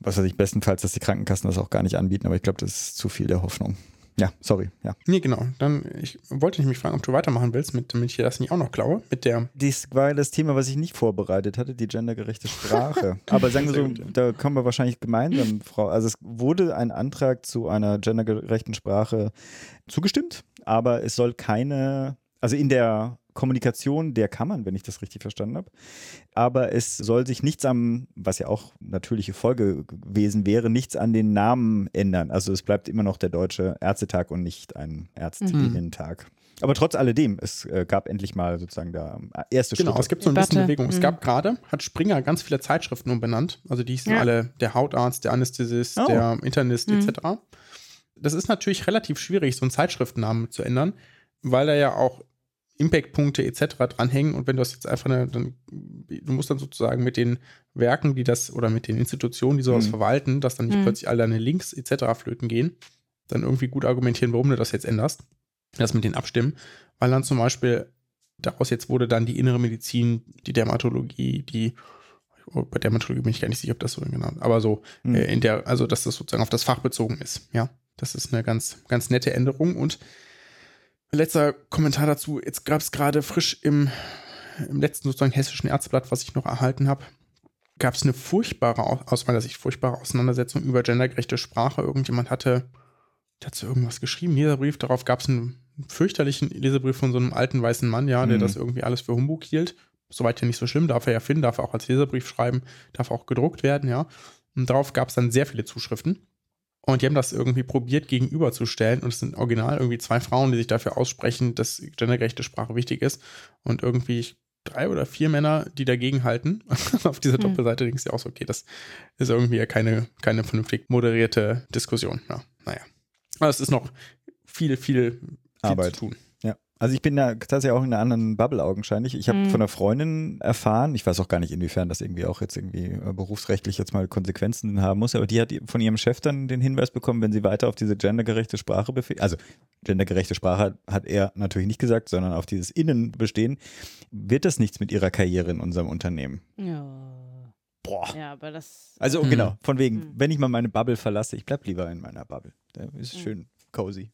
Was weiß ich, bestenfalls, dass die Krankenkassen das auch gar nicht anbieten, aber ich glaube, das ist zu viel der Hoffnung. Ja, sorry, ja. Nee, genau. Dann ich wollte ich mich fragen, ob du weitermachen willst, mit, damit ich dir das nicht auch noch klaue. Mit der. Dies war das Thema, was ich nicht vorbereitet hatte, die gendergerechte Sprache. <laughs> Aber sagen wir so, da kommen wir wahrscheinlich gemeinsam, Frau. Also es wurde ein Antrag zu einer gendergerechten Sprache zugestimmt, aber es soll keine, also in der Kommunikation der Kammern, wenn ich das richtig verstanden habe. Aber es soll sich nichts am, was ja auch natürliche Folge gewesen wäre, nichts an den Namen ändern. Also es bleibt immer noch der Deutsche Ärztetag und nicht ein Ärztinnentag. Mhm. Aber trotz alledem, es äh, gab endlich mal sozusagen der äh, erste Schritt. Genau, es gibt so ein bisschen Bewegung. Mhm. Es gab gerade, hat Springer ganz viele Zeitschriften umbenannt. Also die sind ja. alle der Hautarzt, der Anästhesist, oh. der Internist mhm. etc. Das ist natürlich relativ schwierig, so einen Zeitschriftennamen zu ändern, weil er ja auch Impact-Punkte etc. dranhängen und wenn du das jetzt einfach, eine, dann, du musst dann sozusagen mit den Werken, die das oder mit den Institutionen, die sowas mhm. verwalten, dass dann nicht mhm. plötzlich alle deine Links etc. flöten gehen, dann irgendwie gut argumentieren, warum du das jetzt änderst, das mit den Abstimmen, weil dann zum Beispiel daraus jetzt wurde dann die innere Medizin, die Dermatologie, die oh, bei Dermatologie bin ich gar nicht sicher, ob das so genannt, aber so mhm. äh, in der, also dass das sozusagen auf das Fach bezogen ist, ja. Das ist eine ganz, ganz nette Änderung und Letzter Kommentar dazu. Jetzt gab es gerade frisch im, im letzten sozusagen hessischen Ärzteblatt, was ich noch erhalten habe, gab es eine furchtbare, aus meiner Sicht furchtbare Auseinandersetzung über gendergerechte Sprache. Irgendjemand hatte dazu irgendwas geschrieben, Leserbrief. Darauf gab es einen fürchterlichen Leserbrief von so einem alten weißen Mann, ja, der mhm. das irgendwie alles für Humbug hielt. Soweit ja nicht so schlimm, darf er ja finden, darf er auch als Leserbrief schreiben, darf auch gedruckt werden, ja. Und darauf gab es dann sehr viele Zuschriften. Und die haben das irgendwie probiert gegenüberzustellen. Und es sind original irgendwie zwei Frauen, die sich dafür aussprechen, dass gendergerechte Sprache wichtig ist. Und irgendwie drei oder vier Männer, die dagegen halten. <laughs> Auf dieser mhm. Doppelseite denkst du auch so, okay, das ist irgendwie ja keine, keine vernünftig moderierte Diskussion. Ja, naja. Aber es ist noch viel, viel, viel Arbeit. zu tun. Also ich bin da tatsächlich auch in einer anderen Bubble augenscheinlich. Ich habe mhm. von einer Freundin erfahren, ich weiß auch gar nicht, inwiefern das irgendwie auch jetzt irgendwie äh, berufsrechtlich jetzt mal Konsequenzen haben muss, aber die hat von ihrem Chef dann den Hinweis bekommen, wenn sie weiter auf diese gendergerechte Sprache befähigt, also gendergerechte Sprache hat er natürlich nicht gesagt, sondern auf dieses Innen bestehen, wird das nichts mit ihrer Karriere in unserem Unternehmen. Ja. Boah. Ja, aber das. Also mhm. genau, von wegen, mhm. wenn ich mal meine Bubble verlasse, ich bleib lieber in meiner Bubble. Da ist mhm. schön cozy.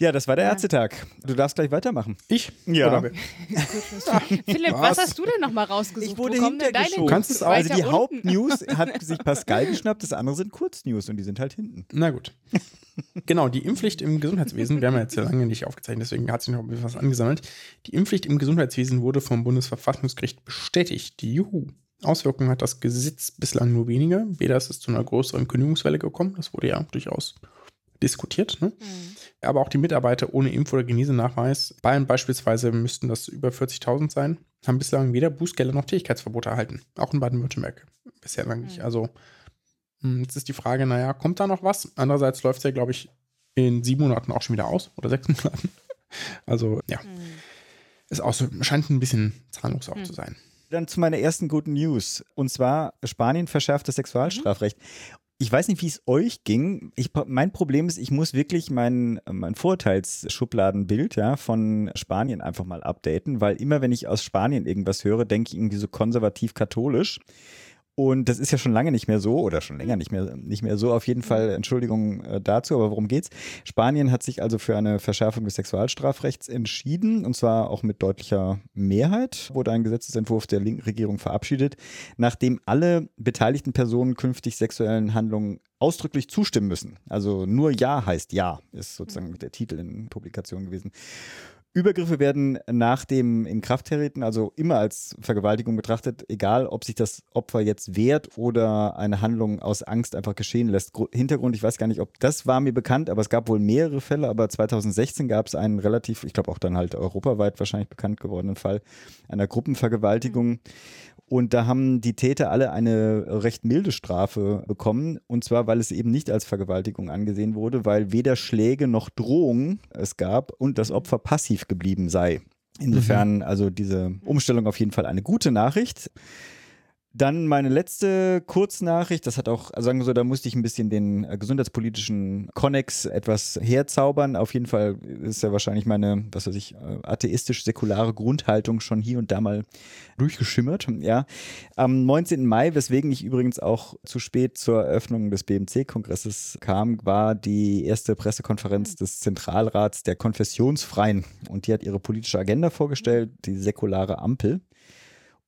Ja, das war der ja. Ärztetag. Du darfst gleich weitermachen. Ich? Ja. <laughs> Philipp, was? was? hast du denn nochmal rausgesucht? Ich wurde hintergeschoben. Kannst es auch. Also die Hauptnews <laughs> hat sich Pascal geschnappt, das andere sind Kurznews und die sind halt hinten. Na gut. genau, die Impfpflicht im Gesundheitswesen, wir haben ja jetzt ja lange nicht aufgezeichnet, deswegen hat sich noch ein bisschen was angesammelt. Die Impfpflicht im Gesundheitswesen wurde vom Bundesverfassungsgericht bestätigt. Die Juhu. Auswirkungen hat das Gesetz bislang nur wenige. Weder ist es zu einer größeren Kündigungswelle gekommen, das wurde ja durchaus diskutiert. Ne? Mhm. Aber auch die Mitarbeiter ohne Impf- oder Genesenachweis, Bayern beispielsweise müssten das über 40.000 sein, haben bislang weder Bußgelder noch Tätigkeitsverbote erhalten. Auch in Baden-Württemberg bisher lang nicht. Mhm. Also hm, jetzt ist die Frage, naja, kommt da noch was? Andererseits läuft es ja, glaube ich, in sieben Monaten auch schon wieder aus oder sechs <laughs> Monaten. Also ja, mhm. ist auch so, scheint ein bisschen zahnlos auch mhm. zu sein. Dann zu meiner ersten guten News. Und zwar, Spanien verschärft das Sexualstrafrecht. Ich weiß nicht, wie es euch ging. Ich, mein Problem ist, ich muss wirklich mein, mein Vorurteilsschubladenbild ja, von Spanien einfach mal updaten, weil immer, wenn ich aus Spanien irgendwas höre, denke ich irgendwie so konservativ-katholisch. Und das ist ja schon lange nicht mehr so oder schon länger nicht mehr, nicht mehr so. Auf jeden Fall Entschuldigung äh, dazu, aber worum geht's? Spanien hat sich also für eine Verschärfung des Sexualstrafrechts entschieden und zwar auch mit deutlicher Mehrheit wurde ein Gesetzesentwurf der linken Regierung verabschiedet, nachdem alle beteiligten Personen künftig sexuellen Handlungen ausdrücklich zustimmen müssen. Also nur Ja heißt Ja, ist sozusagen der Titel in Publikation gewesen. Übergriffe werden nach dem Inkrafttreten also immer als Vergewaltigung betrachtet, egal ob sich das Opfer jetzt wehrt oder eine Handlung aus Angst einfach geschehen lässt. Hintergrund, ich weiß gar nicht, ob das war mir bekannt, aber es gab wohl mehrere Fälle, aber 2016 gab es einen relativ, ich glaube auch dann halt europaweit wahrscheinlich bekannt gewordenen Fall einer Gruppenvergewaltigung. Und da haben die Täter alle eine recht milde Strafe bekommen. Und zwar, weil es eben nicht als Vergewaltigung angesehen wurde, weil weder Schläge noch Drohungen es gab und das Opfer passiv geblieben sei. Insofern mhm. also diese Umstellung auf jeden Fall eine gute Nachricht. Dann meine letzte Kurznachricht, das hat auch, also sagen wir so, da musste ich ein bisschen den äh, gesundheitspolitischen Konnex etwas herzaubern. Auf jeden Fall ist ja wahrscheinlich meine, was weiß ich, äh, atheistisch-säkulare Grundhaltung schon hier und da mal durchgeschimmert. Ja. Am 19. Mai, weswegen ich übrigens auch zu spät zur Eröffnung des BMC-Kongresses kam, war die erste Pressekonferenz des Zentralrats der Konfessionsfreien. Und die hat ihre politische Agenda vorgestellt, die säkulare Ampel.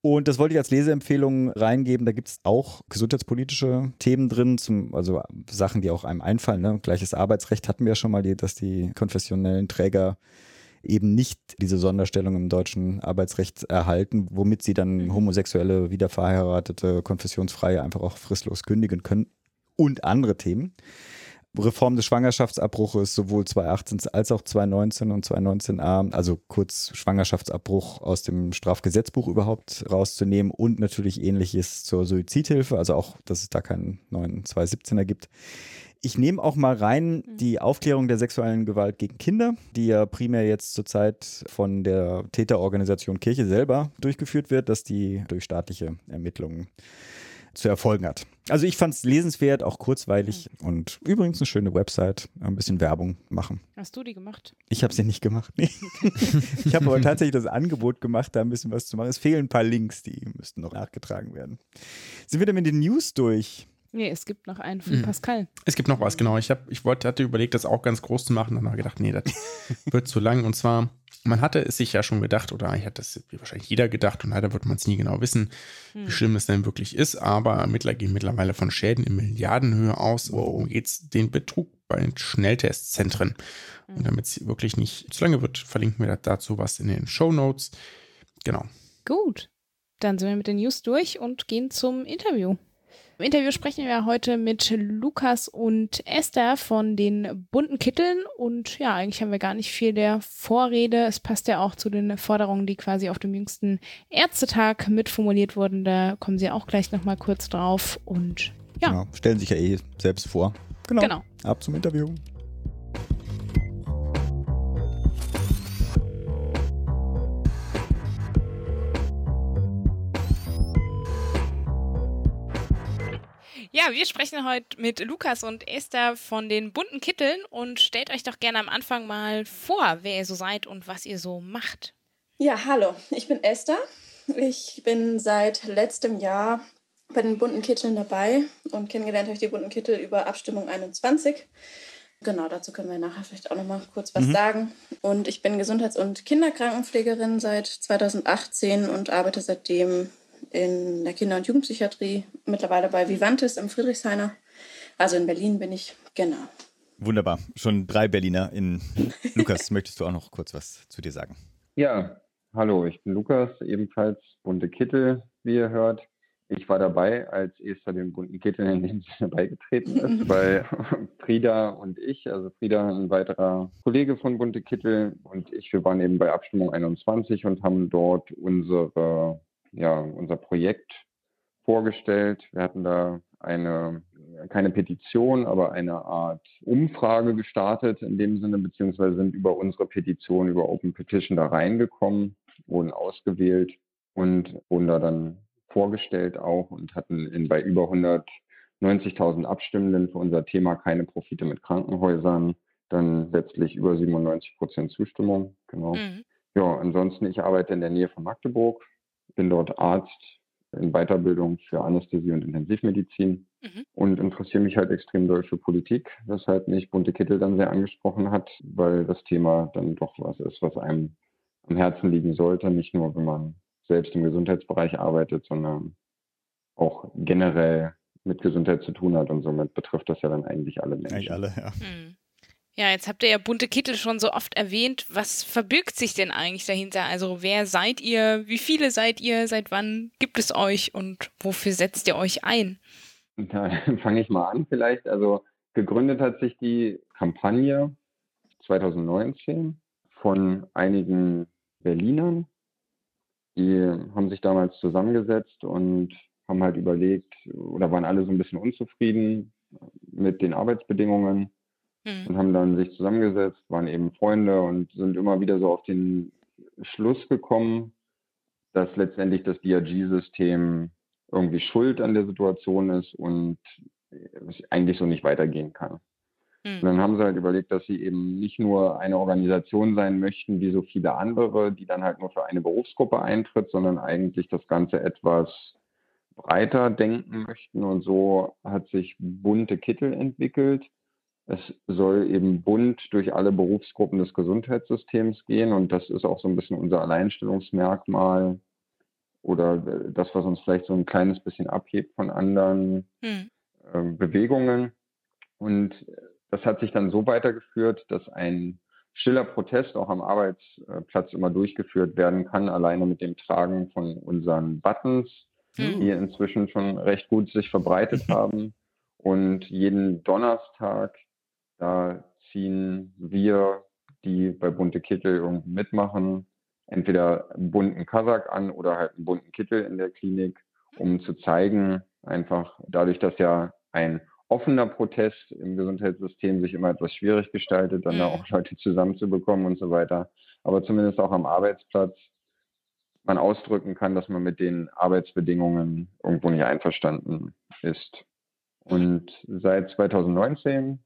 Und das wollte ich als Leseempfehlung reingeben. Da gibt es auch gesundheitspolitische Themen drin, zum, also Sachen, die auch einem einfallen. Ne? Gleiches Arbeitsrecht hatten wir ja schon mal, die, dass die konfessionellen Träger eben nicht diese Sonderstellung im deutschen Arbeitsrecht erhalten, womit sie dann mhm. homosexuelle, wiederverheiratete, konfessionsfreie einfach auch fristlos kündigen können und andere Themen. Reform des Schwangerschaftsabbruches sowohl 2018 als auch 2019 und 2019a, also kurz Schwangerschaftsabbruch aus dem Strafgesetzbuch überhaupt rauszunehmen und natürlich ähnliches zur Suizidhilfe, also auch, dass es da keinen neuen 217er gibt. Ich nehme auch mal rein mhm. die Aufklärung der sexuellen Gewalt gegen Kinder, die ja primär jetzt zurzeit von der Täterorganisation Kirche selber durchgeführt wird, dass die durch staatliche Ermittlungen zu erfolgen hat. Also ich fand es lesenswert, auch kurzweilig mhm. und übrigens eine schöne Website, ein bisschen Werbung machen. Hast du die gemacht? Ich habe sie nicht gemacht. Nee. ich habe aber <laughs> tatsächlich das Angebot gemacht, da ein bisschen was zu machen. Es fehlen ein paar Links, die müssten noch nachgetragen werden. Sind wir denn mit den News durch? Nee, es gibt noch einen von mhm. Pascal. Es gibt noch was, genau. Ich, hab, ich wollte, hatte überlegt, das auch ganz groß zu machen, dann habe ich gedacht, nee, das <laughs> wird zu lang. Und zwar, man hatte es sich ja schon gedacht, oder ich hatte es wahrscheinlich jeder gedacht, und leider wird man es nie genau wissen, hm. wie schlimm es denn wirklich ist. Aber Ermittler gehen mittlerweile von Schäden in Milliardenhöhe aus. Worum geht es? Den Betrug bei den Schnelltestzentren. Hm. Und damit es wirklich nicht zu lange wird, verlinken wir dazu was in den Show Notes. Genau. Gut. Dann sind wir mit den News durch und gehen zum Interview. Im Interview sprechen wir heute mit Lukas und Esther von den bunten Kitteln und ja, eigentlich haben wir gar nicht viel der Vorrede. Es passt ja auch zu den Forderungen, die quasi auf dem jüngsten Ärztetag mitformuliert wurden. Da kommen sie auch gleich nochmal kurz drauf und ja. Genau. Stellen sich ja eh selbst vor. Genau. genau. Ab zum Interview. Ja, wir sprechen heute mit Lukas und Esther von den bunten Kitteln und stellt euch doch gerne am Anfang mal vor, wer ihr so seid und was ihr so macht. Ja, hallo, ich bin Esther. Ich bin seit letztem Jahr bei den bunten Kitteln dabei und kennengelernt habe ich die bunten Kittel über Abstimmung 21. Genau, dazu können wir nachher vielleicht auch noch mal kurz was mhm. sagen. Und ich bin Gesundheits- und Kinderkrankenpflegerin seit 2018 und arbeite seitdem in der Kinder- und Jugendpsychiatrie, mittlerweile bei Vivantes im Friedrichshainer. Also in Berlin bin ich, genau. Wunderbar. Schon drei Berliner in. <laughs> Lukas, möchtest du auch noch kurz was zu dir sagen? Ja, hallo, ich bin Lukas, ebenfalls bunte Kittel, wie ihr hört. Ich war dabei, als Esther den bunten Kittel in dem Sinne beigetreten ist, <laughs> weil Frieda und ich, also Frieda, ein weiterer Kollege von Bunte Kittel und ich, wir waren eben bei Abstimmung 21 und haben dort unsere ja, unser Projekt vorgestellt. Wir hatten da eine, keine Petition, aber eine Art Umfrage gestartet in dem Sinne, beziehungsweise sind über unsere Petition, über Open Petition da reingekommen, wurden ausgewählt und wurden da dann vorgestellt auch und hatten in, bei über 190.000 Abstimmenden für unser Thema keine Profite mit Krankenhäusern dann letztlich über 97 Prozent Zustimmung. Genau. Mhm. Ja, ansonsten, ich arbeite in der Nähe von Magdeburg, bin dort Arzt in Weiterbildung für Anästhesie und Intensivmedizin mhm. und interessiere mich halt extrem doll für Politik, weshalb mich Bunte Kittel dann sehr angesprochen hat, weil das Thema dann doch was ist, was einem am Herzen liegen sollte, nicht nur wenn man selbst im Gesundheitsbereich arbeitet, sondern auch generell mit Gesundheit zu tun hat und somit betrifft das ja dann eigentlich alle Menschen. Eigentlich alle, ja. Mhm. Ja, jetzt habt ihr ja bunte Kittel schon so oft erwähnt. Was verbirgt sich denn eigentlich dahinter? Also wer seid ihr? Wie viele seid ihr? Seit wann gibt es euch? Und wofür setzt ihr euch ein? <laughs> Da fange ich mal an vielleicht. Also gegründet hat sich die Kampagne 2019 von einigen Berlinern, Die haben sich damals zusammengesetzt und haben halt überlegt oder waren alle so ein bisschen unzufrieden mit den Arbeitsbedingungen mhm. und haben dann sich zusammengesetzt, waren eben Freunde und sind immer wieder so auf den Schluss gekommen, dass letztendlich das DRG-System irgendwie schuld an der Situation ist und es eigentlich so nicht weitergehen kann. Mhm. Und dann haben sie halt überlegt, dass sie eben nicht nur eine Organisation sein möchten, wie so viele andere, die dann halt nur für eine Berufsgruppe eintritt, sondern eigentlich das Ganze etwas breiter denken möchten. Und so hat sich bunte Kittel entwickelt. Es soll eben bunt durch alle Berufsgruppen des Gesundheitssystems gehen. Und das ist auch so ein bisschen unser Alleinstellungsmerkmal oder das, was uns vielleicht so ein kleines bisschen abhebt von anderen hm. äh, Bewegungen. Und das hat sich dann so weitergeführt, dass ein stiller Protest auch am Arbeitsplatz immer durchgeführt werden kann, alleine mit dem Tragen von unseren Buttons, mhm. die inzwischen schon recht gut sich verbreitet haben. Und jeden Donnerstag, da ziehen wir, die bei Bunte Kittel irgendwie mitmachen, entweder einen bunten Kasach an oder halt einen bunten Kittel in der Klinik, um zu zeigen, einfach dadurch, dass ja ein offener Protest im Gesundheitssystem sich immer etwas schwierig gestaltet, dann mhm. auch Leute zusammenzubekommen und so weiter. Aber zumindest auch am Arbeitsplatz man ausdrücken kann, dass man mit den Arbeitsbedingungen irgendwo nicht einverstanden ist. Und seit 2019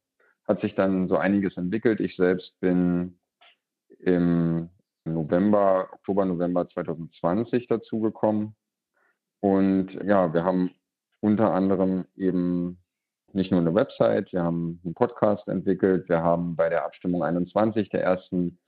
hat sich dann so einiges entwickelt. Ich selbst bin im November, Oktober, November 2020 dazugekommen. Und ja, wir haben unter anderem eben nicht nur eine Website, wir haben einen Podcast entwickelt, wir haben bei der Abstimmung 21 der ersten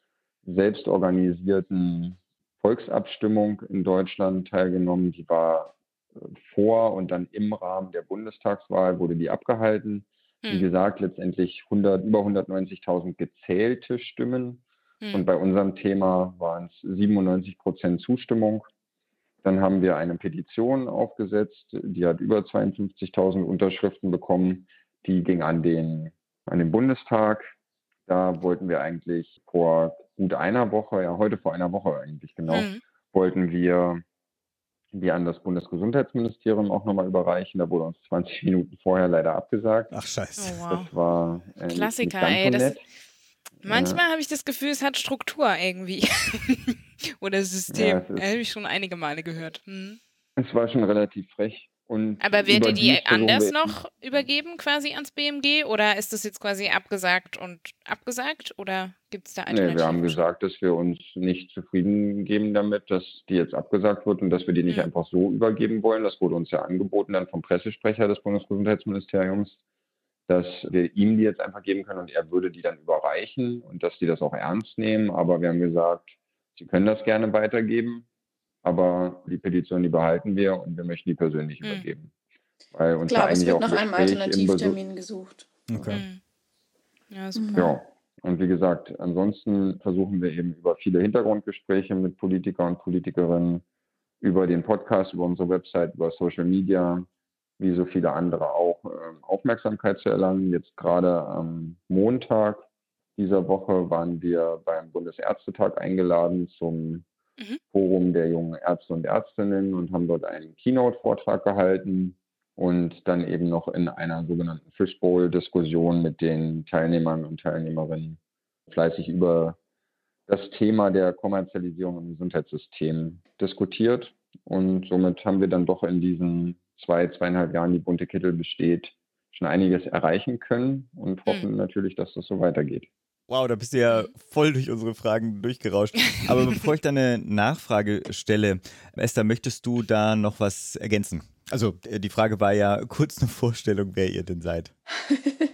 selbstorganisierten Volksabstimmung in Deutschland teilgenommen. Die war äh, vor und dann im Rahmen der Bundestagswahl wurde die abgehalten. Hm. Wie gesagt, letztendlich 100, über 190.000 gezählte Stimmen. Hm. Und bei unserem Thema waren es 97 Prozent Zustimmung. Dann haben wir eine Petition aufgesetzt, die hat über 52.000 Unterschriften bekommen. Die ging an den, an den Bundestag. Da wollten wir eigentlich vor gut einer Woche, ja heute vor einer Woche eigentlich genau, mhm. wollten wir die an das Bundesgesundheitsministerium auch nochmal überreichen. Da wurde uns 20 Minuten vorher leider abgesagt. Ach scheiße. Oh, wow. Das war äh, Klassiker, ey. Das, manchmal ja. habe ich das Gefühl, es hat Struktur irgendwie. <laughs> Oder System. Ja, habe ich schon einige Male gehört. Hm. Es war schon relativ frech. Und Aber werdet ihr die anders noch übergeben quasi ans BMG oder ist das jetzt quasi abgesagt und abgesagt oder gibt es da Alternativen? Nee, wir haben gesagt, dass wir uns nicht zufrieden geben damit, dass die jetzt abgesagt wird und dass wir die nicht mhm. einfach so übergeben wollen. Das wurde uns ja angeboten dann vom Pressesprecher des Bundesgesundheitsministeriums, dass wir ihm die jetzt einfach geben können und er würde die dann überreichen und dass die das auch ernst nehmen. Aber wir haben gesagt, sie können das gerne weitergeben aber die Petition, die behalten wir und wir möchten die persönlich mhm. übergeben. Weil uns Klar, es wird nach einem Alternativtermin gesucht. Okay. Mhm. Ja, super. Ja. Und wie gesagt, ansonsten versuchen wir eben über viele Hintergrundgespräche mit Politikern und Politikerinnen, über den Podcast, über unsere Website, über Social Media, wie so viele andere auch, äh, Aufmerksamkeit zu erlangen. Jetzt gerade am Montag dieser Woche waren wir beim Bundesärztetag eingeladen zum mhm. Forum der jungen Ärzte und Ärztinnen und haben dort einen Keynote-Vortrag gehalten und dann eben noch in einer sogenannten Fishbowl-Diskussion mit den Teilnehmern und Teilnehmerinnen fleißig über das Thema der Kommerzialisierung im Gesundheitssystem diskutiert. Und somit haben wir dann doch in diesen zwei, zweieinhalb Jahren, die bunte Kittel besteht, schon einiges erreichen können und hoffen mhm. natürlich, dass das so weitergeht. Wow, da bist du ja voll durch unsere Fragen durchgerauscht. Aber <laughs> bevor ich da eine Nachfrage stelle, Esther, möchtest du da noch was ergänzen? Also äh, die Frage war ja kurz eine Vorstellung, wer ihr denn seid. <laughs>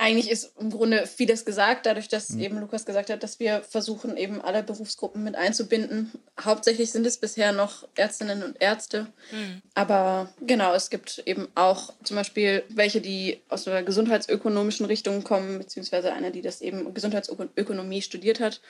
eigentlich ist im Grunde vieles gesagt, dadurch, dass mhm. eben Lukas gesagt hat, dass wir versuchen, eben alle Berufsgruppen mit einzubinden. Hauptsächlich sind es bisher noch Ärztinnen und Ärzte. Mhm. Aber genau, es gibt eben auch zum Beispiel welche, die aus der gesundheitsökonomischen Richtung kommen, beziehungsweise eine, die das eben Gesundheitsökonomie studiert hat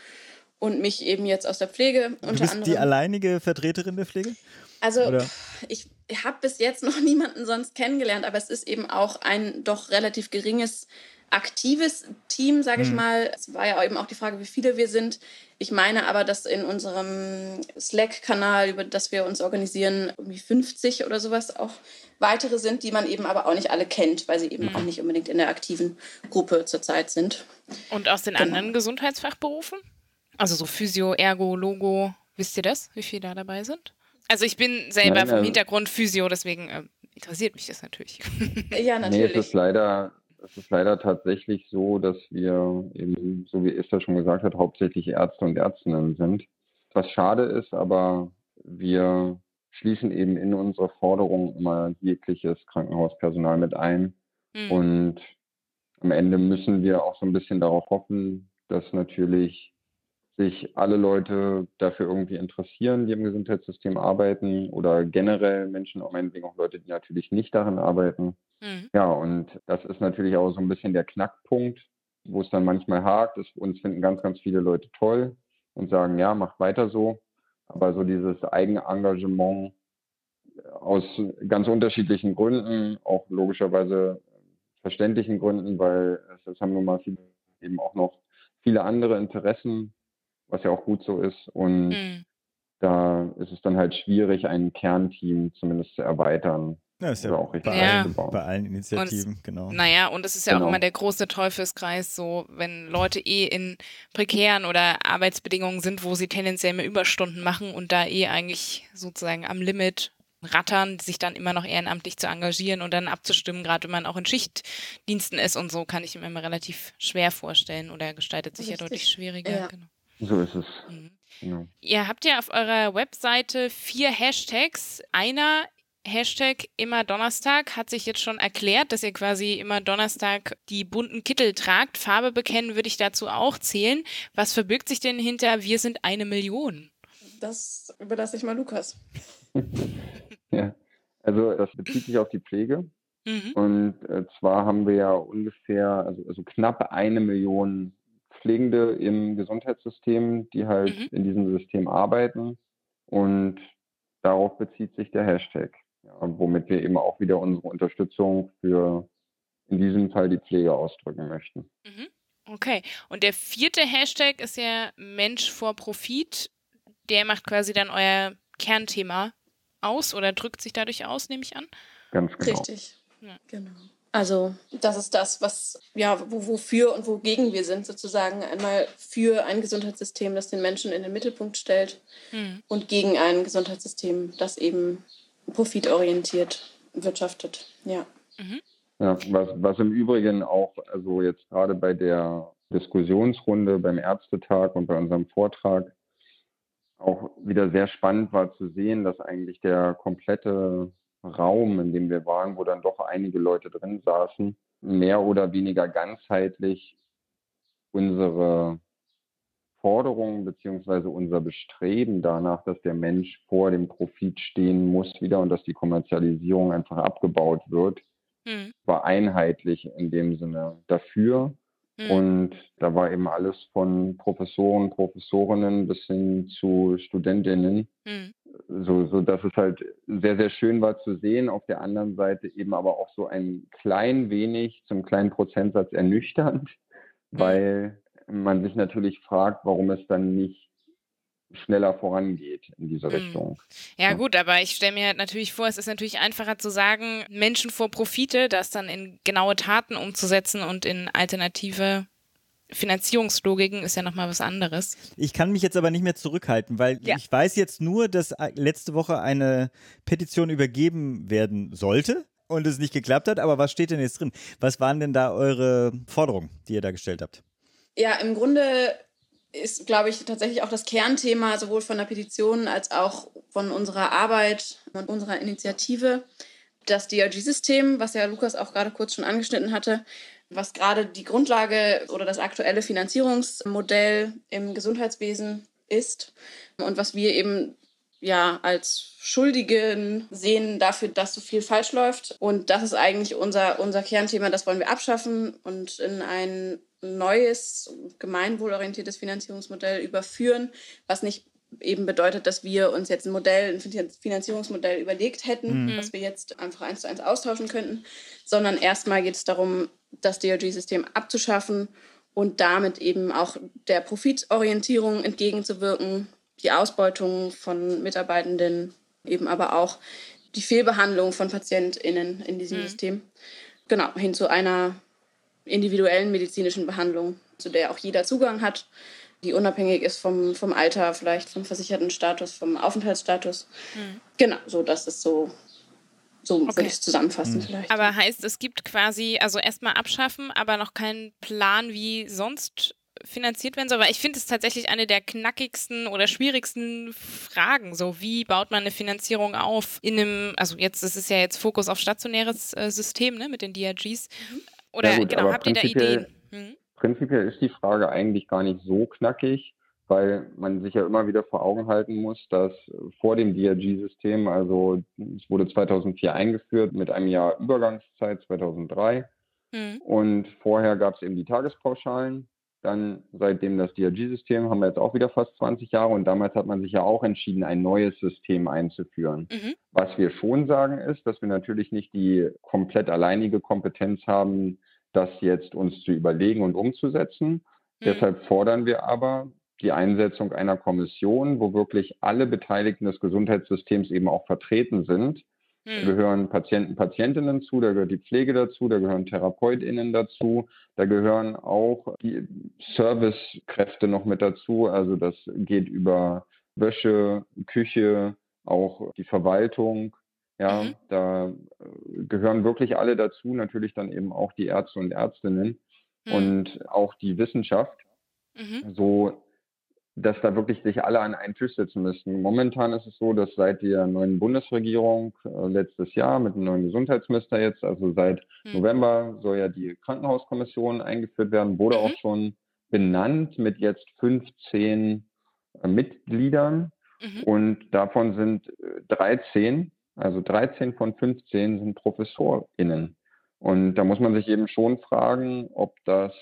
und mich eben jetzt aus der Pflege unter du bist anderem. die alleinige Vertreterin der Pflege? Also Oder? ich habe bis jetzt noch <laughs> niemanden sonst kennengelernt, aber es ist eben auch ein doch relativ geringes aktives Team, sage ich mhm. mal. Es war ja eben auch die Frage, wie viele wir sind. Ich meine aber, dass in unserem Slack-Kanal, über das wir uns organisieren, irgendwie 50 oder sowas auch weitere sind, die man eben aber auch nicht alle kennt, weil sie eben mhm. auch nicht unbedingt in der aktiven Gruppe zurzeit sind. Und aus den genau. anderen Gesundheitsfachberufen? Also so Physio, Ergo, Logo, wisst ihr das, wie viele da dabei sind? Also ich bin selber Nein, vom also Hintergrund Physio, deswegen äh, interessiert mich das natürlich. <laughs> ja, natürlich. Nee, es ist leider es ist leider tatsächlich so, dass wir eben, so wie Esther schon gesagt hat, hauptsächlich Ärzte und Ärztinnen sind. Was schade ist, aber wir schließen eben in unsere Forderung immer jegliches Krankenhauspersonal mit ein. Mhm. Und am Ende müssen wir auch so ein bisschen darauf hoffen, dass natürlich sich alle Leute dafür irgendwie interessieren, die im Gesundheitssystem arbeiten oder generell Menschen, auch meinetwegen auch Leute, die natürlich nicht darin arbeiten. Mhm. Ja, und das ist natürlich auch so ein bisschen der Knackpunkt, wo es dann manchmal hakt. Es, uns finden ganz, ganz viele Leute toll und sagen, ja, macht weiter so. Aber so dieses Eigenengagement aus ganz unterschiedlichen Gründen, auch logischerweise verständlichen Gründen, weil es, es haben nun mal viele eben auch noch viele andere Interessen was ja auch gut so ist. Und mhm. da ist es dann halt schwierig, ein Kernteam zumindest zu erweitern. Ja, ist ja auch richtig ja. bei allen Initiativen, und, genau. Naja, und es ist ja genau. auch immer der große Teufelskreis, so wenn Leute eh in prekären oder Arbeitsbedingungen sind, wo sie tendenziell mehr Überstunden machen und da eh eigentlich sozusagen am Limit rattern, sich dann immer noch ehrenamtlich zu engagieren und dann abzustimmen, gerade wenn man auch in Schichtdiensten ist und so, kann ich mir immer relativ schwer vorstellen oder gestaltet sich Richtig. ja deutlich schwieriger. Ja. Genau. So ist es. Mhm. Genau. Ihr habt ja auf eurer Webseite vier Hashtags. Einer Hashtag immer Donnerstag hat sich jetzt schon erklärt, dass ihr quasi immer Donnerstag die bunten Kittel tragt. Farbe bekennen würde ich dazu auch zählen. Was verbirgt sich denn hinter Wir sind eine Million? Das überlasse ich mal Lukas. <laughs> ja, also das bezieht sich auf die Pflege. Mhm. Und äh, zwar haben wir ja ungefähr, also, also knapp eine Million Pflegende im Gesundheitssystem, die halt mhm. in diesem System arbeiten. Und darauf bezieht sich der Hashtag, ja, womit wir eben auch wieder unsere Unterstützung für in diesem Fall die Pflege ausdrücken möchten. Mhm. Okay. Und der vierte Hashtag ist ja Mensch vor Profit. Der macht quasi dann euer Kernthema aus oder drückt sich dadurch aus, nehme ich an. Ganz genau. Richtig. Ja. Genau. Also das ist das, was ja wofür und wogegen wir sind sozusagen einmal für ein Gesundheitssystem, das den Menschen in den Mittelpunkt stellt mhm. und gegen ein Gesundheitssystem, das eben profitorientiert wirtschaftet. Ja. Mhm. Ja, was, was im Übrigen auch, also jetzt gerade bei der Diskussionsrunde beim Ärztetag und bei unserem Vortrag auch wieder sehr spannend war zu sehen, dass eigentlich der komplette Raum, in dem wir waren, wo dann doch einige Leute drin saßen, mehr oder weniger ganzheitlich unsere Forderung beziehungsweise unser Bestreben danach, dass der Mensch vor dem Profit stehen muss wieder und dass die Kommerzialisierung einfach abgebaut wird, mhm. war einheitlich in dem Sinne dafür. Mhm. Und da war eben alles von Professoren, Professorinnen bis hin zu Studentinnen. Mhm so, so dass es halt sehr, sehr schön war zu sehen. Auf der anderen Seite eben aber auch so ein klein wenig, zum kleinen Prozentsatz ernüchternd, mhm. weil man sich natürlich fragt, warum es dann nicht schneller vorangeht in diese mhm. Richtung. Ja, gut, aber ich stelle mir halt natürlich vor, es ist natürlich einfacher zu sagen, Menschen vor Profite, das dann in genaue Taten umzusetzen und in alternative Finanzierungslogiken ist ja nochmal was anderes. Ich kann mich jetzt aber nicht mehr zurückhalten, weil ja. ich weiß jetzt nur, dass letzte Woche eine Petition übergeben werden sollte und es nicht geklappt hat. Aber was steht denn jetzt drin? Was waren denn da eure Forderungen, die ihr da gestellt habt? Ja, im Grunde ist, glaube ich, tatsächlich auch das Kernthema sowohl von der Petition als auch von unserer Arbeit und unserer Initiative das DRG-System, was ja Lukas auch gerade kurz schon angeschnitten hatte, was gerade die Grundlage oder das aktuelle Finanzierungsmodell im Gesundheitswesen ist und was wir eben ja als Schuldigen sehen dafür, dass so viel falsch läuft. Und das ist eigentlich unser, unser Kernthema, das wollen wir abschaffen und in ein neues, gemeinwohlorientiertes Finanzierungsmodell überführen, was nicht eben bedeutet, dass wir uns jetzt ein Modell, ein Finanzierungsmodell überlegt hätten, mhm. was wir jetzt einfach eins zu eins austauschen könnten, sondern erstmal geht es darum, das DRG-System abzuschaffen und damit eben auch der Profitorientierung entgegenzuwirken, die Ausbeutung von Mitarbeitenden, eben aber auch die Fehlbehandlung von PatientInnen in diesem mhm. System. Genau, hin zu einer individuellen medizinischen Behandlung, zu der auch jeder Zugang hat die unabhängig ist vom, vom Alter, vielleicht vom versicherten Status, vom Aufenthaltsstatus. Mhm. Genau, so das ist so, so okay. würde ich es zusammenfassen mhm. vielleicht. Aber heißt, es gibt quasi, also erstmal abschaffen, aber noch keinen Plan, wie sonst finanziert werden soll, weil ich finde es tatsächlich eine der knackigsten oder schwierigsten Fragen. So, wie baut man eine Finanzierung auf in einem, also jetzt, das ist ja jetzt Fokus auf stationäres äh, System, ne, mit den DRGs. Mhm. Oder ja, gut, genau, habt ihr da Ideen? Hm? Prinzipiell ist die Frage eigentlich gar nicht so knackig, weil man sich ja immer wieder vor Augen halten muss, dass vor dem DRG-System, also es wurde 2004 eingeführt mit einem Jahr Übergangszeit 2003 mhm. und vorher gab es eben die Tagespauschalen. Dann seitdem das DRG-System haben wir jetzt auch wieder fast 20 Jahre und damals hat man sich ja auch entschieden, ein neues System einzuführen. Mhm. Was wir schon sagen ist, dass wir natürlich nicht die komplett alleinige Kompetenz haben, das jetzt uns zu überlegen und umzusetzen. Mhm. Deshalb fordern wir aber die Einsetzung einer Kommission, wo wirklich alle Beteiligten des Gesundheitssystems eben auch vertreten sind. Da mhm. gehören Patienten, Patientinnen zu, da gehört die Pflege dazu, da gehören TherapeutInnen dazu, da gehören auch die Servicekräfte noch mit dazu. Also das geht über Wäsche, Küche, auch die Verwaltung, ja, mhm. da äh, gehören wirklich alle dazu, natürlich dann eben auch die Ärzte und Ärztinnen mhm. und auch die Wissenschaft, mhm. so dass da wirklich sich alle an einen Tisch setzen müssen. Momentan ist es so, dass seit der neuen Bundesregierung äh, letztes Jahr mit dem neuen Gesundheitsminister jetzt, also seit mhm. November soll ja die Krankenhauskommission eingeführt werden, wurde auch mhm. schon benannt mit jetzt 15 äh, Mitgliedern mhm. und davon sind 13 also 13 von 15 sind ProfessorInnen. Und da muss man sich eben schon fragen, ob das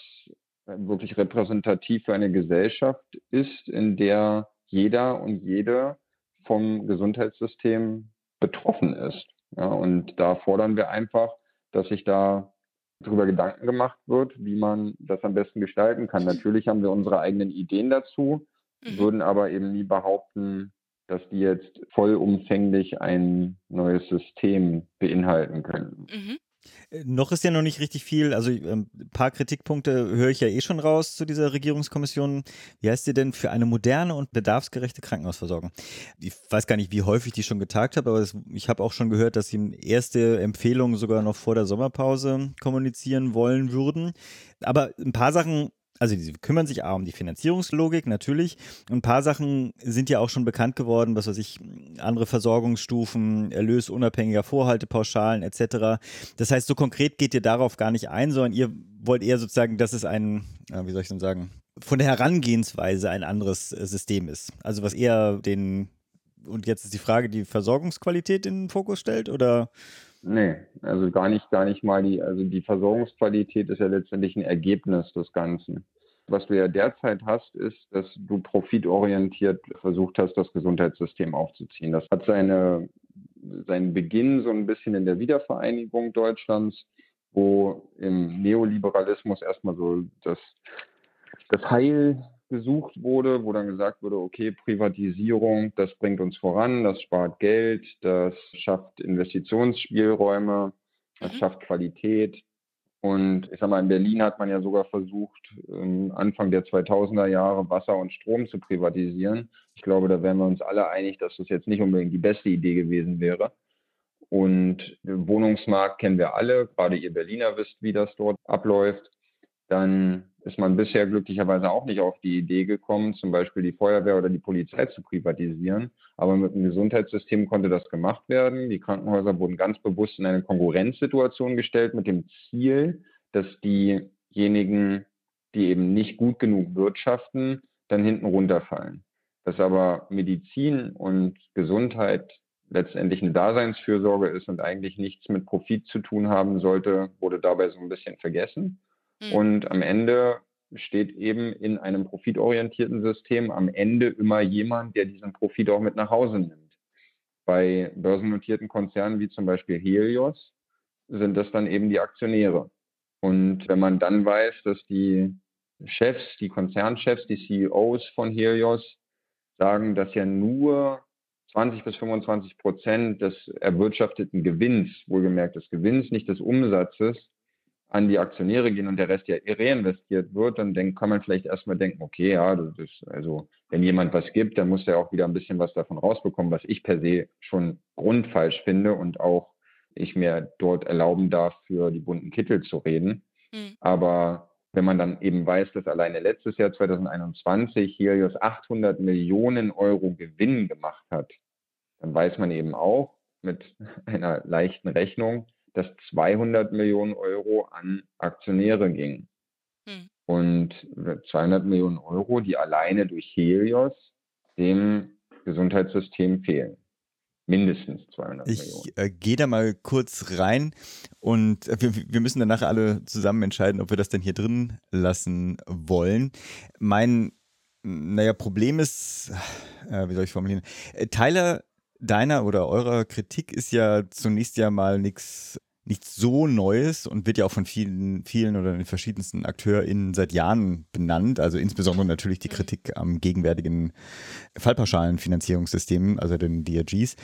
wirklich repräsentativ für eine Gesellschaft ist, in der jeder und jede vom Gesundheitssystem betroffen ist. Ja, und da fordern wir einfach, dass sich da darüber Gedanken gemacht wird, wie man das am besten gestalten kann. Natürlich haben wir unsere eigenen Ideen dazu, mhm. würden aber eben nie behaupten, dass die jetzt vollumfänglich ein neues System beinhalten könnten. Mhm. Äh, noch ist ja noch nicht richtig viel, also ähm, ein paar Kritikpunkte höre ich ja eh schon raus zu dieser Regierungskommission. Wie heißt sie denn für eine moderne und bedarfsgerechte Krankenhausversorgung? Ich weiß gar nicht, wie häufig die schon getagt hat, aber ich habe auch schon gehört, dass sie erste Empfehlungen sogar noch vor der Sommerpause kommunizieren wollen würden. Aber ein paar Sachen also sie kümmern sich auch um die Finanzierungslogik natürlich. Und ein paar Sachen sind ja auch schon bekannt geworden, was weiß ich, andere Versorgungsstufen, erlösunabhängiger Vorhaltepauschalen etc. Das heißt, so konkret geht ihr darauf gar nicht ein, sondern ihr wollt eher sozusagen, dass es ein, wie soll ich denn sagen, von der Herangehensweise ein anderes äh, System ist. Also was eher den, und jetzt ist die Frage, die Versorgungsqualität in den Fokus stellt oder Nee, also gar nicht, gar nicht mal die, also die Versorgungsqualität ist ja letztendlich ein Ergebnis des Ganzen. Was du ja derzeit hast, ist, dass du profitorientiert versucht hast, das Gesundheitssystem aufzuziehen. Das hat seine, seinen Beginn so ein bisschen in der Wiedervereinigung Deutschlands, wo im Neoliberalismus erstmal so das, das Heil gesucht wurde, wo dann gesagt wurde, okay, Privatisierung, das bringt uns voran, das spart Geld, das schafft Investitionsspielräume, das mhm. schafft Qualität. Und ich sag mal, in Berlin hat man ja sogar versucht, ähm, Anfang der 2000er Jahre Wasser und Strom zu privatisieren. Ich glaube, da wären wir uns alle einig, dass das jetzt nicht unbedingt die beste Idee gewesen wäre. Und Wohnungsmarkt kennen wir alle, gerade ihr Berliner wisst, wie das dort abläuft. Dann ist man bisher glücklicherweise auch nicht auf die Idee gekommen, zum Beispiel die Feuerwehr oder die Polizei zu privatisieren. Aber mit dem Gesundheitssystem konnte das gemacht werden. Die Krankenhäuser wurden ganz bewusst in eine Konkurrenzsituation gestellt mit dem Ziel, dass diejenigen, die eben nicht gut genug wirtschaften, dann hinten runterfallen. Dass aber Medizin und Gesundheit letztendlich eine Daseinsfürsorge ist und eigentlich nichts mit Profit zu tun haben sollte, wurde dabei so ein bisschen vergessen. Mhm. Und am Ende steht eben in einem profitorientierten System am Ende immer jemand, der diesen Profit auch mit nach Hause nimmt. Bei börsennotierten Konzernen wie zum Beispiel Helios sind das dann eben die Aktionäre. Und wenn man dann weiß, dass die Chefs, die Konzernchefs, die CEOs von Helios sagen, dass ja nur 20 bis 25 Prozent des erwirtschafteten Gewinns, wohlgemerkt des Gewinns, nicht des Umsatzes, an die Aktionäre gehen und der Rest ja reinvestiert wird, dann denk, kann man vielleicht erstmal denken, okay, ja, das ist, also wenn jemand was gibt, dann muss er auch wieder ein bisschen was davon rausbekommen, was ich per se schon grundfalsch finde und auch ich mir dort erlauben darf, für die bunten Kittel zu reden. Mhm. Aber wenn man dann eben weiß, dass alleine letztes Jahr 2021 Helios 800 Millionen Euro Gewinn gemacht hat, dann weiß man eben auch mit <laughs> einer leichten Rechnung, dass 200 Millionen Euro an Aktionäre gingen. Hm. Und 200 Millionen Euro, die alleine durch Helios dem Gesundheitssystem fehlen mindestens 200 ich, Millionen. Ich äh, gehe da mal kurz rein und äh, wir, wir, müssen dann nachher alle zusammen entscheiden, ob wir das denn hier drin lassen wollen. Mein, naja, Problem ist, äh, wie soll ich formulieren? Äh, Tyler deiner oder eurer Kritik ist ja zunächst ja mal nichts nichts so Neues und wird ja auch von vielen, vielen oder den verschiedensten AkteurInnen seit Jahren benannt. Also insbesondere natürlich die mhm. Kritik am gegenwärtigen Fallpauschalenfinanzierungssystem, also den DRGs,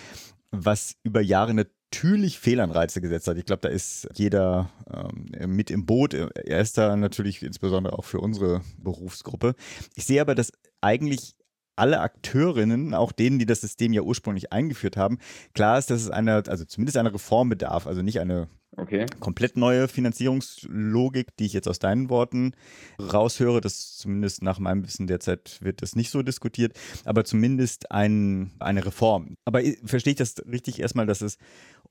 was über Jahre natürlich Fehlanreize gesetzt hat. Ich glaube, da ist jeder ähm, mit im Boot. Er ist da natürlich insbesondere auch für unsere Berufsgruppe. Ich sehe aber, dass eigentlich alle Akteurinnen, auch denen, die das System ja ursprünglich eingeführt haben, klar ist, dass es eine, also zumindest eine Reform bedarf, also nicht eine okay. komplett neue Finanzierungslogik, die ich jetzt aus deinen Worten raushöre. Das zumindest nach meinem Wissen derzeit wird das nicht so diskutiert, aber zumindest ein, eine Reform. Aber verstehe ich das richtig erstmal, dass es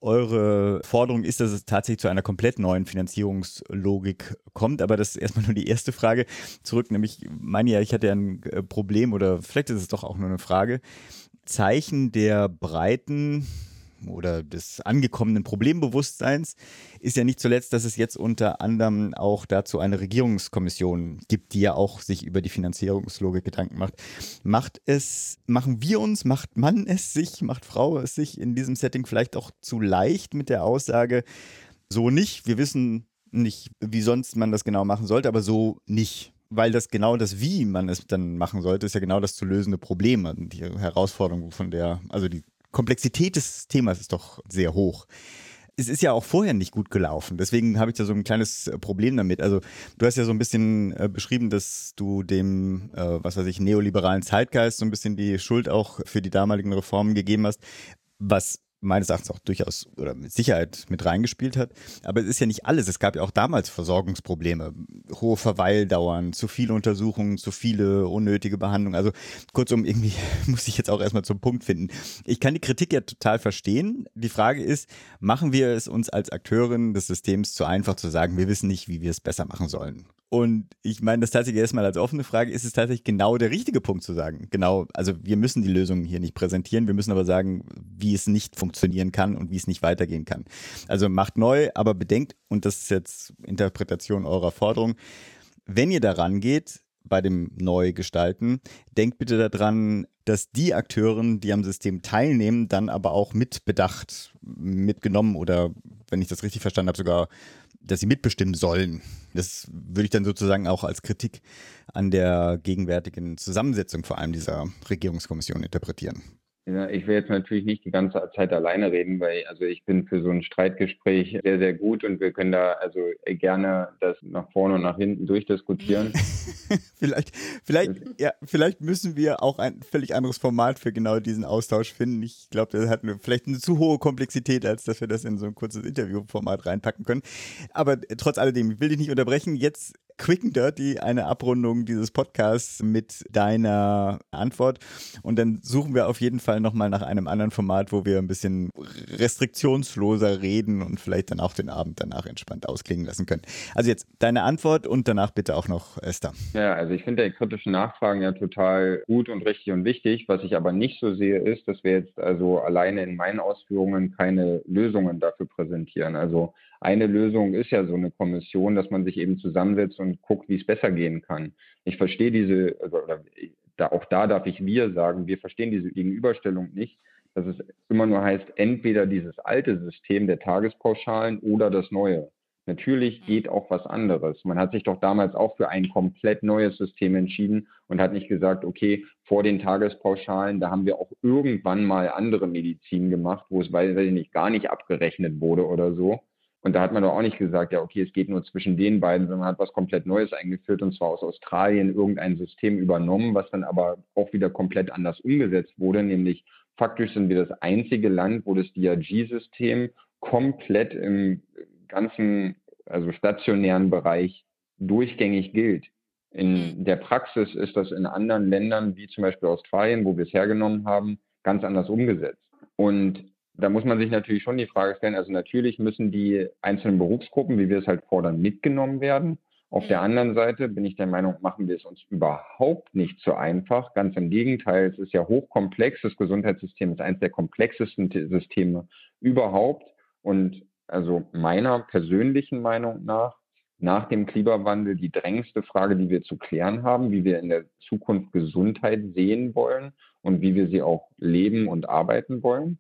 eure Forderung ist, dass es tatsächlich zu einer komplett neuen Finanzierungslogik kommt. Aber das ist erstmal nur die erste Frage zurück. Nämlich, meine ja, ich hatte ja ein äh, Problem oder vielleicht ist es doch auch nur eine Frage. Zeichen der breiten oder des angekommenen Problembewusstseins ist ja nicht zuletzt, dass es jetzt unter anderem auch dazu eine Regierungskommission gibt, die ja auch sich über die Finanzierungslogik Gedanken macht. Macht es, machen wir uns, macht man es sich, macht Frau es sich in diesem Setting vielleicht auch zu leicht mit der Aussage, so nicht, wir wissen nicht, wie sonst man das genau machen sollte, aber so nicht weil das genau das, wie man es dann machen sollte, ist ja genau das zu lösende Problem, die Herausforderung von der, also die Komplexität des Themas ist doch sehr hoch. Es ist ja auch vorher nicht gut gelaufen. Deswegen habe ich da so ein kleines äh, Problem damit. Also, du hast ja so ein bisschen äh, beschrieben, dass du dem, äh, was weiß ich, neoliberalen Zeitgeist so ein bisschen die Schuld auch für die damaligen Reformen gegeben hast. Was meines Erachtens auch durchaus oder mit Sicherheit mit reingespielt hat. Aber es ist ja nicht alles. Es gab ja auch damals Versorgungsprobleme, hohe Verweildauern, zu viele Untersuchungen, zu viele unnötige Behandlungen. Also kurzum, irgendwie <laughs> muss ich jetzt auch erstmal zum Punkt finden. Ich kann die Kritik ja total verstehen. Die Frage ist, machen wir es uns als Akteurin des Systems zu einfach zu sagen, wir wissen nicht, wie wir es besser machen sollen? Und ich meine das tatsächlich erstmal als offene Frage, ist es tatsächlich genau der richtige Punkt zu sagen. Genau, also wir müssen die Lösungen hier nicht präsentieren, wir müssen aber sagen, wie es nicht funktionieren kann und wie es nicht weitergehen kann. Also macht neu, aber bedenkt, und das ist jetzt Interpretation eurer Forderung, wenn ihr daran geht, bei dem Neugestalten, denkt bitte daran, dass die Akteuren, die am System teilnehmen, dann aber auch mitbedacht, mitgenommen oder, wenn ich das richtig verstanden habe, sogar dass sie mitbestimmen sollen. Das würde ich dann sozusagen auch als Kritik an der gegenwärtigen Zusammensetzung vor allem dieser Regierungskommission interpretieren. Ja, ich will jetzt natürlich nicht die ganze Zeit alleine reden, weil also ich bin für so ein Streitgespräch sehr, sehr gut und wir können da also gerne das nach vorne und nach hinten durchdiskutieren. <laughs> vielleicht, vielleicht, ja, vielleicht müssen wir auch ein völlig anderes Format für genau diesen Austausch finden. Ich glaube, das hat eine, vielleicht eine zu hohe Komplexität, als dass wir das in so ein kurzes Interviewformat reinpacken können. Aber trotz alledem, ich will dich nicht unterbrechen. Jetzt Quick and Dirty eine Abrundung dieses Podcasts mit deiner Antwort. Und dann suchen wir auf jeden Fall nochmal nach einem anderen Format, wo wir ein bisschen restriktionsloser reden und vielleicht dann auch den Abend danach entspannt ausklingen lassen können. Also jetzt deine Antwort und danach bitte auch noch Esther. Ja, also ich finde die kritischen Nachfragen ja total gut und richtig und wichtig. Was ich aber nicht so sehe, ist, dass wir jetzt also alleine in meinen Ausführungen keine Lösungen dafür präsentieren. Also eine Lösung ist ja so eine Kommission, dass man sich eben zusammensetzt und guckt, wie es besser gehen kann. Ich verstehe diese, also, da, auch da darf ich wir sagen, wir verstehen diese Gegenüberstellung nicht, dass es immer nur heißt, entweder dieses alte System der Tagespauschalen oder das neue. Natürlich geht auch was anderes. Man hat sich doch damals auch für ein komplett neues System entschieden und hat nicht gesagt, okay, vor den Tagespauschalen, da haben wir auch irgendwann mal andere Medizin gemacht, wo es, weiß ich nicht, gar nicht abgerechnet wurde oder so. Und da hat man doch auch nicht gesagt, ja, okay, es geht nur zwischen den beiden, sondern man hat was komplett Neues eingeführt und zwar aus Australien irgendein System übernommen, was dann aber auch wieder komplett anders umgesetzt wurde, nämlich faktisch sind wir das einzige Land, wo das DRG-System komplett im ganzen, also stationären Bereich durchgängig gilt. In der Praxis ist das in anderen Ländern, wie zum Beispiel Australien, wo wir es hergenommen haben, ganz anders umgesetzt. Und da muss man sich natürlich schon die Frage stellen, also natürlich müssen die einzelnen Berufsgruppen, wie wir es halt fordern, mitgenommen werden. Auf der anderen Seite bin ich der Meinung, machen wir es uns überhaupt nicht so einfach. Ganz im Gegenteil, es ist ja hochkomplex. Das Gesundheitssystem ist eines der komplexesten Systeme überhaupt. Und also meiner persönlichen Meinung nach nach dem Klimawandel die drängendste Frage, die wir zu klären haben, wie wir in der Zukunft Gesundheit sehen wollen und wie wir sie auch leben und arbeiten wollen.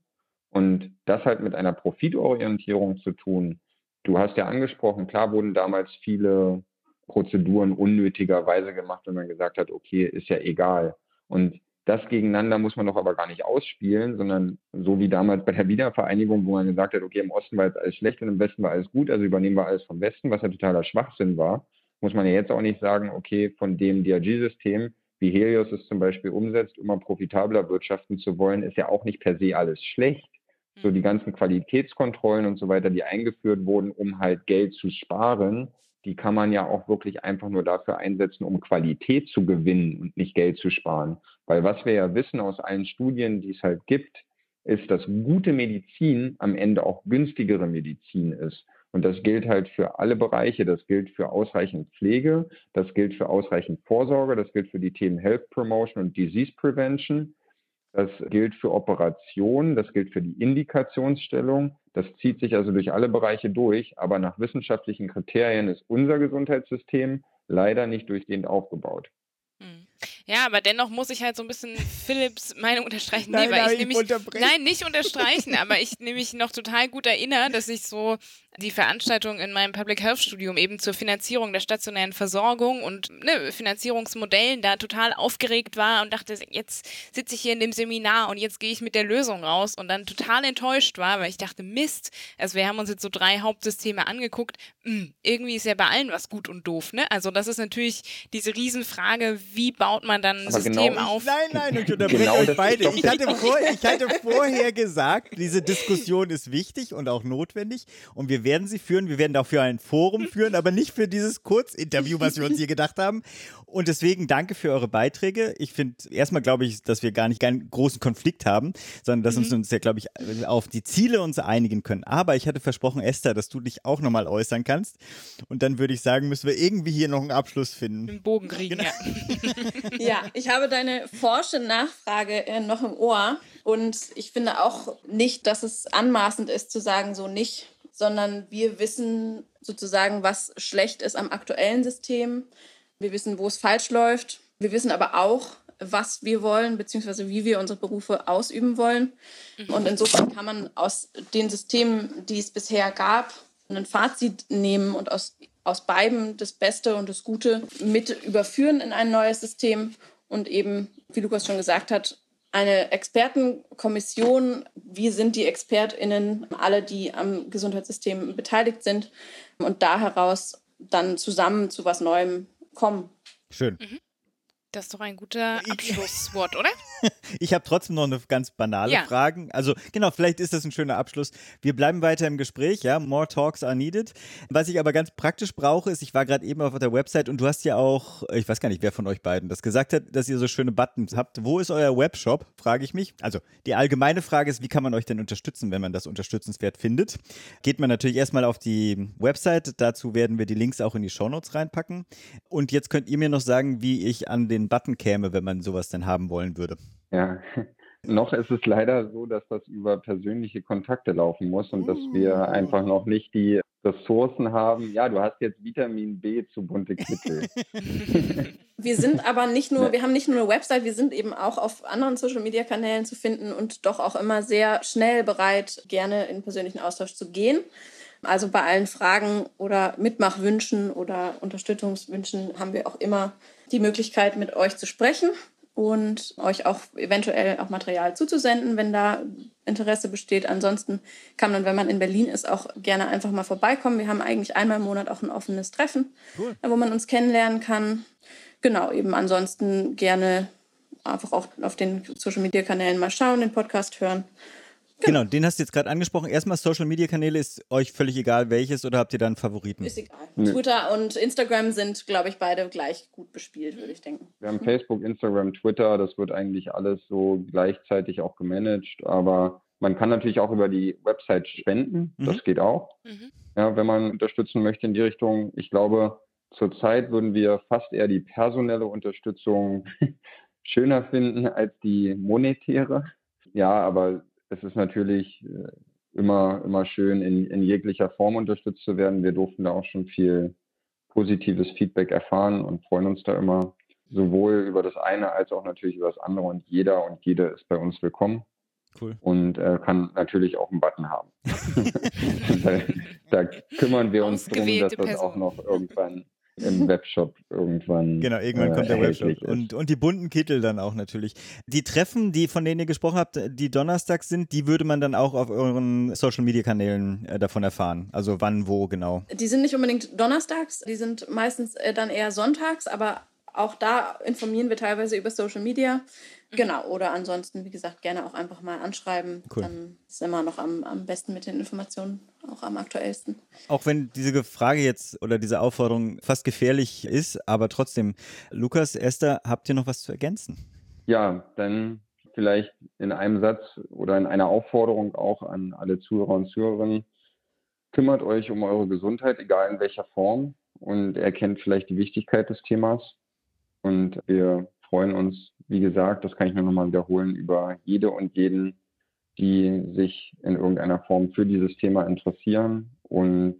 Und das halt mit einer Profitorientierung zu tun. Du hast ja angesprochen, klar wurden damals viele Prozeduren unnötigerweise gemacht, wenn man gesagt hat, okay, ist ja egal. Und das gegeneinander muss man doch aber gar nicht ausspielen, sondern so wie damals bei der Wiedervereinigung, wo man gesagt hat, okay, im Osten war jetzt alles schlecht und im Westen war alles gut, also übernehmen wir alles vom Westen, was ja totaler Schwachsinn war, muss man ja jetzt auch nicht sagen, okay, von dem DRG-System, wie Helios es zum Beispiel umsetzt, immer profitabler wirtschaften zu wollen, ist ja auch nicht per se alles schlecht. So die ganzen Qualitätskontrollen und so weiter, die eingeführt wurden, um halt Geld zu sparen, die kann man ja auch wirklich einfach nur dafür einsetzen, um Qualität zu gewinnen und nicht Geld zu sparen. Weil was wir ja wissen aus allen Studien, die es halt gibt, ist, dass gute Medizin am Ende auch günstigere Medizin ist. Und das gilt halt für alle Bereiche. Das gilt für ausreichend Pflege, das gilt für ausreichend Vorsorge, das gilt für die Themen Health Promotion und Disease Prevention. Das gilt für Operationen, das gilt für die Indikationsstellung. Das zieht sich also durch alle Bereiche durch, aber nach wissenschaftlichen Kriterien ist unser Gesundheitssystem leider nicht durchgehend aufgebaut. Ja, aber dennoch muss ich halt so ein bisschen Philips Meinung unterstreichen. Nein, nee, weil nein, ich nämlich, nein, nicht unterstreichen, aber ich nämlich noch total gut erinnere, dass ich so die Veranstaltung in meinem Public Health Studium eben zur Finanzierung der stationären Versorgung und ne, Finanzierungsmodellen da total aufgeregt war und dachte, jetzt sitze ich hier in dem Seminar und jetzt gehe ich mit der Lösung raus und dann total enttäuscht war, weil ich dachte, Mist, also wir haben uns jetzt so drei Hauptsysteme angeguckt, mh, hm, irgendwie ist ja bei allen was gut und doof, ne? Also das ist natürlich diese Riesenfrage, wie baut man dann ein Aber System genau, auf? Nein, nein, ich <laughs> unterbreche genau euch beide. Ich hatte, vor, ich hatte vorher gesagt, diese Diskussion ist wichtig und auch notwendig und wir werden sie führen. Wir werden dafür ein Forum führen, aber nicht für dieses Kurzinterview, was wir uns hier gedacht haben. Und deswegen danke für eure Beiträge. Ich finde, erstmal glaube ich, dass wir gar nicht keinen großen Konflikt haben, sondern dass mhm. uns, uns ja, glaube ich, auf die Ziele uns einigen können. Aber ich hatte versprochen, Esther, dass du dich auch nochmal äußern kannst. Und dann würde ich sagen, müssen wir irgendwie hier noch einen Abschluss finden. Einen Bogen kriegen, genau. ja. <laughs> ja, ich habe deine forsche Nachfrage äh, noch im Ohr. Und ich finde auch nicht, dass es anmaßend ist zu sagen, so nicht sondern wir wissen sozusagen, was schlecht ist am aktuellen System. Wir wissen, wo es falsch läuft. Wir wissen aber auch, was wir wollen, beziehungsweise wie wir unsere Berufe ausüben wollen. Mhm. Und insofern kann man aus den Systemen, die es bisher gab, ein Fazit nehmen und aus, aus beiden das Beste und das Gute mit überführen in ein neues System und eben, wie Lukas schon gesagt hat, eine Expertenkommission. Wie sind die ExpertInnen, alle, die am Gesundheitssystem beteiligt sind und da heraus dann zusammen zu was Neuem kommen. Schön. Mhm. Das ist doch ein guter Abschlusswort, oder? <laughs> ich habe trotzdem noch eine ganz banale ja. Frage. Also genau, vielleicht ist das ein schöner Abschluss. Wir bleiben weiter im Gespräch, ja. More talks are needed. Was ich aber ganz praktisch brauche, ist, ich war gerade eben auf der Website und du hast ja auch, ich weiß gar nicht, wer von euch beiden das gesagt hat, dass ihr so schöne Buttons habt. Wo ist euer Webshop? Frage ich mich. Also die allgemeine Frage ist, wie kann man euch denn unterstützen, wenn man das unterstützenswert findet? Geht man natürlich erstmal auf die Website. Dazu werden wir die Links auch in die Shownotes reinpacken. Und jetzt könnt ihr mir noch sagen, wie ich an den den Button käme, wenn man sowas denn haben wollen würde. Ja, <laughs> noch ist es leider so, dass das über persönliche Kontakte laufen muss und dass wir oh. einfach noch nicht die Ressourcen haben. Ja, du hast jetzt Vitamin B zu bunte Kittel. <laughs> <laughs> wir sind aber nicht nur, wir haben nicht nur eine Website, wir sind eben auch auf anderen Social Media Kanälen zu finden und doch auch immer sehr schnell bereit, gerne in persönlichen Austausch zu gehen. Also bei allen Fragen oder Mitmachwünschen oder Unterstützungswünschen haben wir auch immer die Möglichkeit, mit euch zu sprechen und euch auch eventuell auch Material zuzusenden, wenn da Interesse besteht. Ansonsten kann man, wenn man in Berlin ist, auch gerne einfach mal vorbeikommen. Wir haben eigentlich einmal im Monat auch ein offenes Treffen, cool. wo man uns kennenlernen kann. Genau, eben ansonsten gerne einfach auch auf den Social Media Kanälen mal schauen, den Podcast hören Genau, den hast du jetzt gerade angesprochen. Erstmal Social Media Kanäle ist euch völlig egal welches oder habt ihr dann Favoriten? Ist egal. Nee. Twitter und Instagram sind, glaube ich, beide gleich gut bespielt, würde ich denken. Wir haben Facebook, Instagram, Twitter, das wird eigentlich alles so gleichzeitig auch gemanagt, aber man kann natürlich auch über die Website spenden, mhm. das geht auch. Mhm. Ja, wenn man unterstützen möchte in die Richtung. Ich glaube, zurzeit würden wir fast eher die personelle Unterstützung <laughs> schöner finden als die monetäre. Ja, aber es ist natürlich äh, immer, immer schön, in, in jeglicher Form unterstützt zu werden. Wir durften da auch schon viel positives Feedback erfahren und freuen uns da immer sowohl über das eine als auch natürlich über das andere. Und jeder und jede ist bei uns willkommen. Cool. Und äh, kann natürlich auch einen Button haben. da, <laughs> <laughs> da, kümmern wir uns darum, dass das auch noch irgendwann im Webshop irgendwann. Genau, irgendwann äh, kommt der Webshop. Und, und die bunten Kittel dann auch natürlich. Die Treffen, die von denen ihr gesprochen habt, die donnerstags sind, die würde man dann auch auf euren Social Media Kanälen äh, davon erfahren. Also wann, wo genau. Die sind nicht unbedingt donnerstags, die sind meistens äh, dann eher sonntags, aber auch da informieren wir teilweise über Social Media. Mhm. Genau, oder ansonsten, wie gesagt, gerne auch einfach mal anschreiben. Cool. Dann ist immer noch am, am besten mit den Informationen, auch am aktuellsten. Auch wenn diese Frage jetzt oder diese Aufforderung fast gefährlich ist, aber trotzdem, Lukas, Esther, habt ihr noch was zu ergänzen? Ja, dann vielleicht in einem Satz oder in einer Aufforderung auch an alle Zuhörer und Zuhörerinnen. Kümmert euch um eure Gesundheit, egal in welcher Form, und erkennt vielleicht die Wichtigkeit des Themas. Und wir freuen uns, wie gesagt, das kann ich nur nochmal wiederholen, über jede und jeden, die sich in irgendeiner Form für dieses Thema interessieren und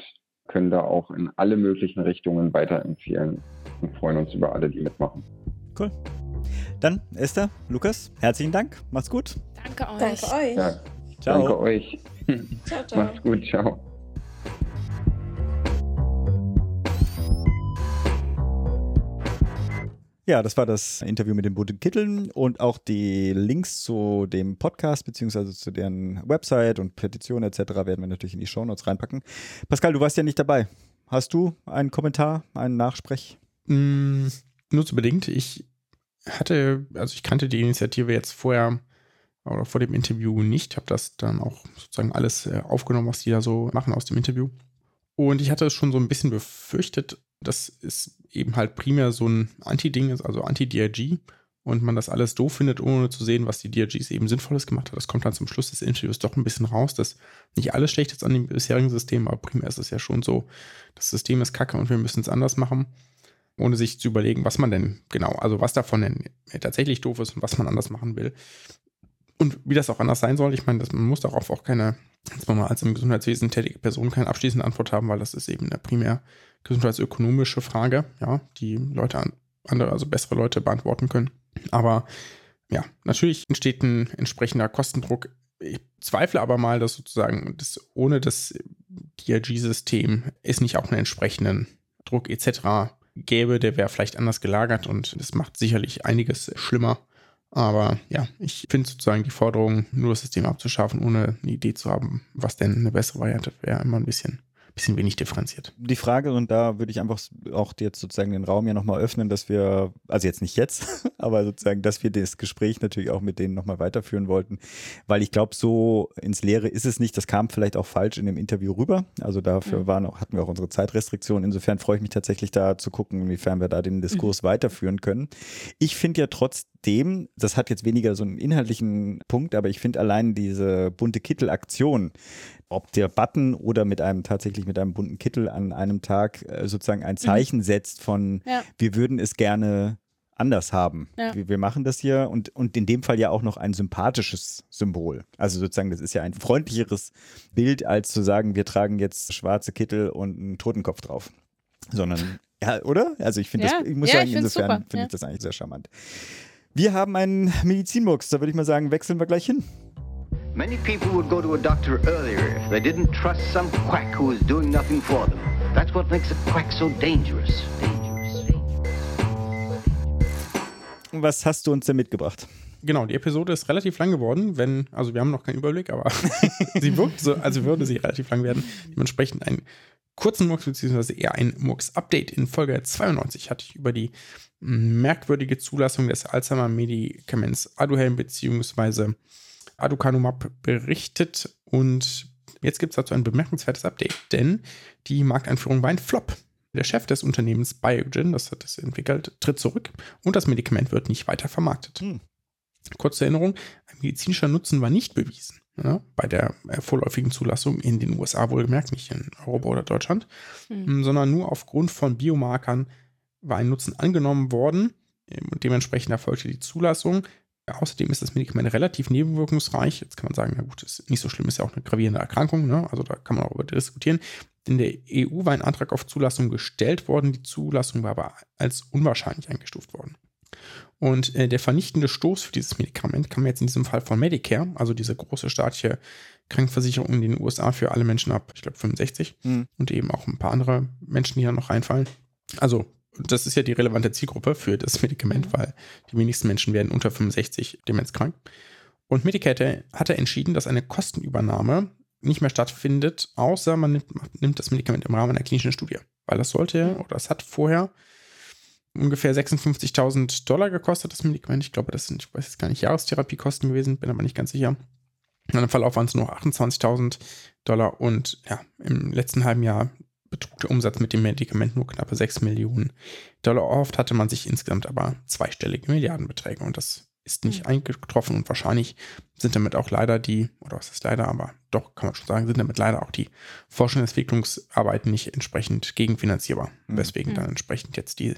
können da auch in alle möglichen Richtungen weiterempfehlen und freuen uns über alle, die mitmachen. Cool. Dann Esther, Lukas, herzlichen Dank. Macht's gut. Danke euch. Danke euch. Ja, ciao. Danke euch. Ciao, ciao. <laughs> Macht's gut. Ciao. Ja, das war das Interview mit den bunten Kitteln und auch die Links zu dem Podcast beziehungsweise zu deren Website und Petition etc. werden wir natürlich in die Shownotes reinpacken. Pascal, du warst ja nicht dabei. Hast du einen Kommentar, einen Nachsprech? Mm, nur zu bedingt. Ich hatte, also ich kannte die Initiative jetzt vorher oder vor dem Interview nicht, habe das dann auch sozusagen alles äh, aufgenommen, was die da so machen aus dem Interview. Und ich hatte es schon so ein bisschen befürchtet, dass es eben halt primär so ein Anti-Ding ist, also Anti-DRG und man das alles doof findet, ohne zu sehen, was die DRGs eben Sinnvolles gemacht hat. Das kommt dann zum Schluss des Interviews doch ein bisschen raus, dass nicht alles schlecht ist an dem bisherigen System, aber primär ist es ja schon so, das System ist kacke und wir müssen es anders machen, ohne sich zu überlegen, was man denn genau, also was davon denn tatsächlich doof ist und was man anders machen will. Und wie das auch anders sein soll, ich meine, man muss darauf auch keine, jetzt mal als im Gesundheitswesen tätige Person keine abschließende Antwort haben, weil das ist eben primär gesundheitsökonomische Frage, ja, die Leute an, andere, also bessere Leute beantworten können. Aber ja, natürlich entsteht ein entsprechender Kostendruck. Ich zweifle aber mal, dass sozusagen das, ohne das DRG-System es nicht auch einen entsprechenden Druck etc. gäbe, der wäre vielleicht anders gelagert und das macht sicherlich einiges schlimmer. Aber ja, ich finde sozusagen die Forderung, nur das System abzuschaffen, ohne eine Idee zu haben, was denn eine bessere Variante wäre, immer ein bisschen bisschen wenig differenziert. Die Frage, und da würde ich einfach auch jetzt sozusagen den Raum ja nochmal öffnen, dass wir, also jetzt nicht jetzt, <laughs> aber sozusagen, dass wir das Gespräch natürlich auch mit denen nochmal weiterführen wollten, weil ich glaube, so ins Leere ist es nicht. Das kam vielleicht auch falsch in dem Interview rüber. Also dafür mhm. waren auch, hatten wir auch unsere Zeitrestriktionen. Insofern freue ich mich tatsächlich da zu gucken, inwiefern wir da den Diskurs mhm. weiterführen können. Ich finde ja trotzdem, das hat jetzt weniger so einen inhaltlichen Punkt, aber ich finde allein diese bunte Kittel-Aktion, ob der Button oder mit einem tatsächlich mit einem bunten Kittel an einem Tag äh, sozusagen ein mhm. Zeichen mhm. setzt von, ja. wir würden es gerne anders haben. Ja. Wir, wir machen das hier und, und in dem Fall ja auch noch ein sympathisches Symbol. Also sozusagen, das ist ja ein freundlicheres Bild, als zu sagen, wir tragen jetzt schwarze Kittel und einen Totenkopf drauf. Sondern, <laughs> ja, oder? Also ich finde Ja. das, ich muss sagen, ich insofern finde ich das eigentlich sehr charmant. Wir haben einen Medizinbox, da würde ich mal sagen, wechseln wir gleich hin. Many people would go to a doctor earlier if they didn't trust some quack who is doing nothing for them. That's what makes a quack so dangerous. Dangerous. dangerous. Was hast du uns denn mitgebracht? Genau, die Episode ist relativ lang geworden, wenn, also wir haben noch keinen Überblick, aber <laughs> sie wirkt so, also würde sie relativ lang werden. Dementsprechend einen kurzen Murks, beziehungsweise eher ein Murks-Update. In Folge 92 hatte ich über die merkwürdige Zulassung des Alzheimer-Medikaments Aduhelm beziehungsweise Aducanumab berichtet und jetzt gibt es dazu ein bemerkenswertes Update, denn die Markteinführung war ein Flop. Der Chef des Unternehmens Biogen, das hat es entwickelt, tritt zurück und das Medikament wird nicht weiter vermarktet. Hm. Kurze Erinnerung, ein medizinischer Nutzen war nicht bewiesen. Ja, bei der äh, vorläufigen Zulassung in den USA wohlgemerkt, nicht in Europa oder Deutschland, Hm. m, sondern nur aufgrund von Biomarkern war ein Nutzen angenommen worden ähm, und dementsprechend erfolgte die Zulassung. Außerdem ist das Medikament relativ nebenwirkungsreich. Jetzt kann man sagen, na gut, ist nicht so schlimm, ist ja auch eine gravierende Erkrankung, ne? also da kann man auch über diskutieren. In der EU war ein Antrag auf Zulassung gestellt worden, die Zulassung war aber als unwahrscheinlich eingestuft worden. Und äh, der vernichtende Stoß für dieses Medikament kam jetzt in diesem Fall von Medicare, also diese große staatliche Krankenversicherung in den USA für alle Menschen ab, ich glaube, 65 Hm. und eben auch ein paar andere Menschen, die da noch reinfallen. Also, das ist ja die relevante Zielgruppe für das Medikament, Mhm. weil die wenigsten Menschen werden unter 65 demenzkrank. Und Medicare hatte entschieden, dass eine Kostenübernahme nicht mehr stattfindet, außer man nimmt, nimmt das Medikament im Rahmen einer klinischen Studie. Weil das sollte, oder das hat vorher ungefähr 56.000 Dollar gekostet, das Medikament. Ich glaube, das sind, ich weiß jetzt gar nicht, Jahrestherapiekosten gewesen, bin aber nicht ganz sicher. In einem Verlauf waren es nur 28.000 Dollar und ja, im letzten halben Jahr betrug der Umsatz mit dem Medikament nur knappe 6 Millionen Dollar. Oft hatte man sich insgesamt aber zweistellige Milliardenbeträge und das ist nicht eingetroffen und wahrscheinlich sind damit auch leider die, oder was ist leider, aber doch kann man schon sagen, sind damit leider auch die Forschung und Entwicklungsarbeiten nicht entsprechend gegenfinanzierbar. Mhm. Weswegen dann entsprechend jetzt die,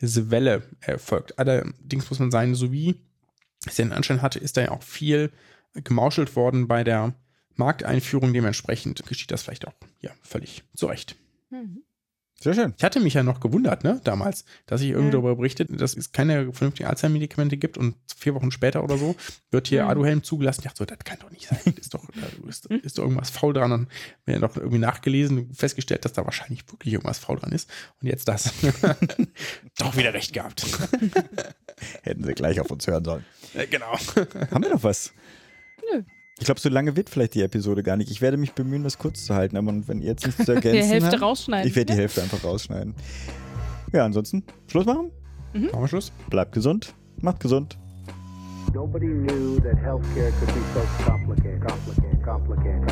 diese Welle erfolgt. Allerdings muss man sagen, so wie es den Anschein hatte, ist da ja auch viel gemauschelt worden bei der Markteinführung. Dementsprechend geschieht das vielleicht auch ja, völlig zu Recht. Mhm. Sehr schön. Ich hatte mich ja noch gewundert, ne, damals, dass ich irgendwie Mhm. darüber berichtet, dass es keine vernünftigen Alzheimer-Medikamente gibt und vier Wochen später oder so wird hier Mhm. Aduhelm zugelassen. Ich dachte so, das kann doch nicht sein. <laughs> Ist doch, da ist, ist doch irgendwas faul dran. Und mir noch irgendwie nachgelesen und festgestellt, dass da wahrscheinlich wirklich irgendwas faul dran ist. Und jetzt das. <laughs> doch wieder recht gehabt. <laughs> Hätten sie gleich auf uns hören sollen. Äh, genau. Haben wir noch was? Nö. Ich glaube, so lange wird vielleicht die Episode gar nicht. Ich werde mich bemühen, das kurz zu halten. Aber wenn ihr jetzt nichts zu <laughs> ergänzen Die Hälfte habt, rausschneiden. ich werde die Hälfte einfach rausschneiden. Ja, ansonsten Schluss machen. Machen wir Schluss. Bleibt gesund. Macht gesund. Nobody knew that healthcare could be so complicated. complicated.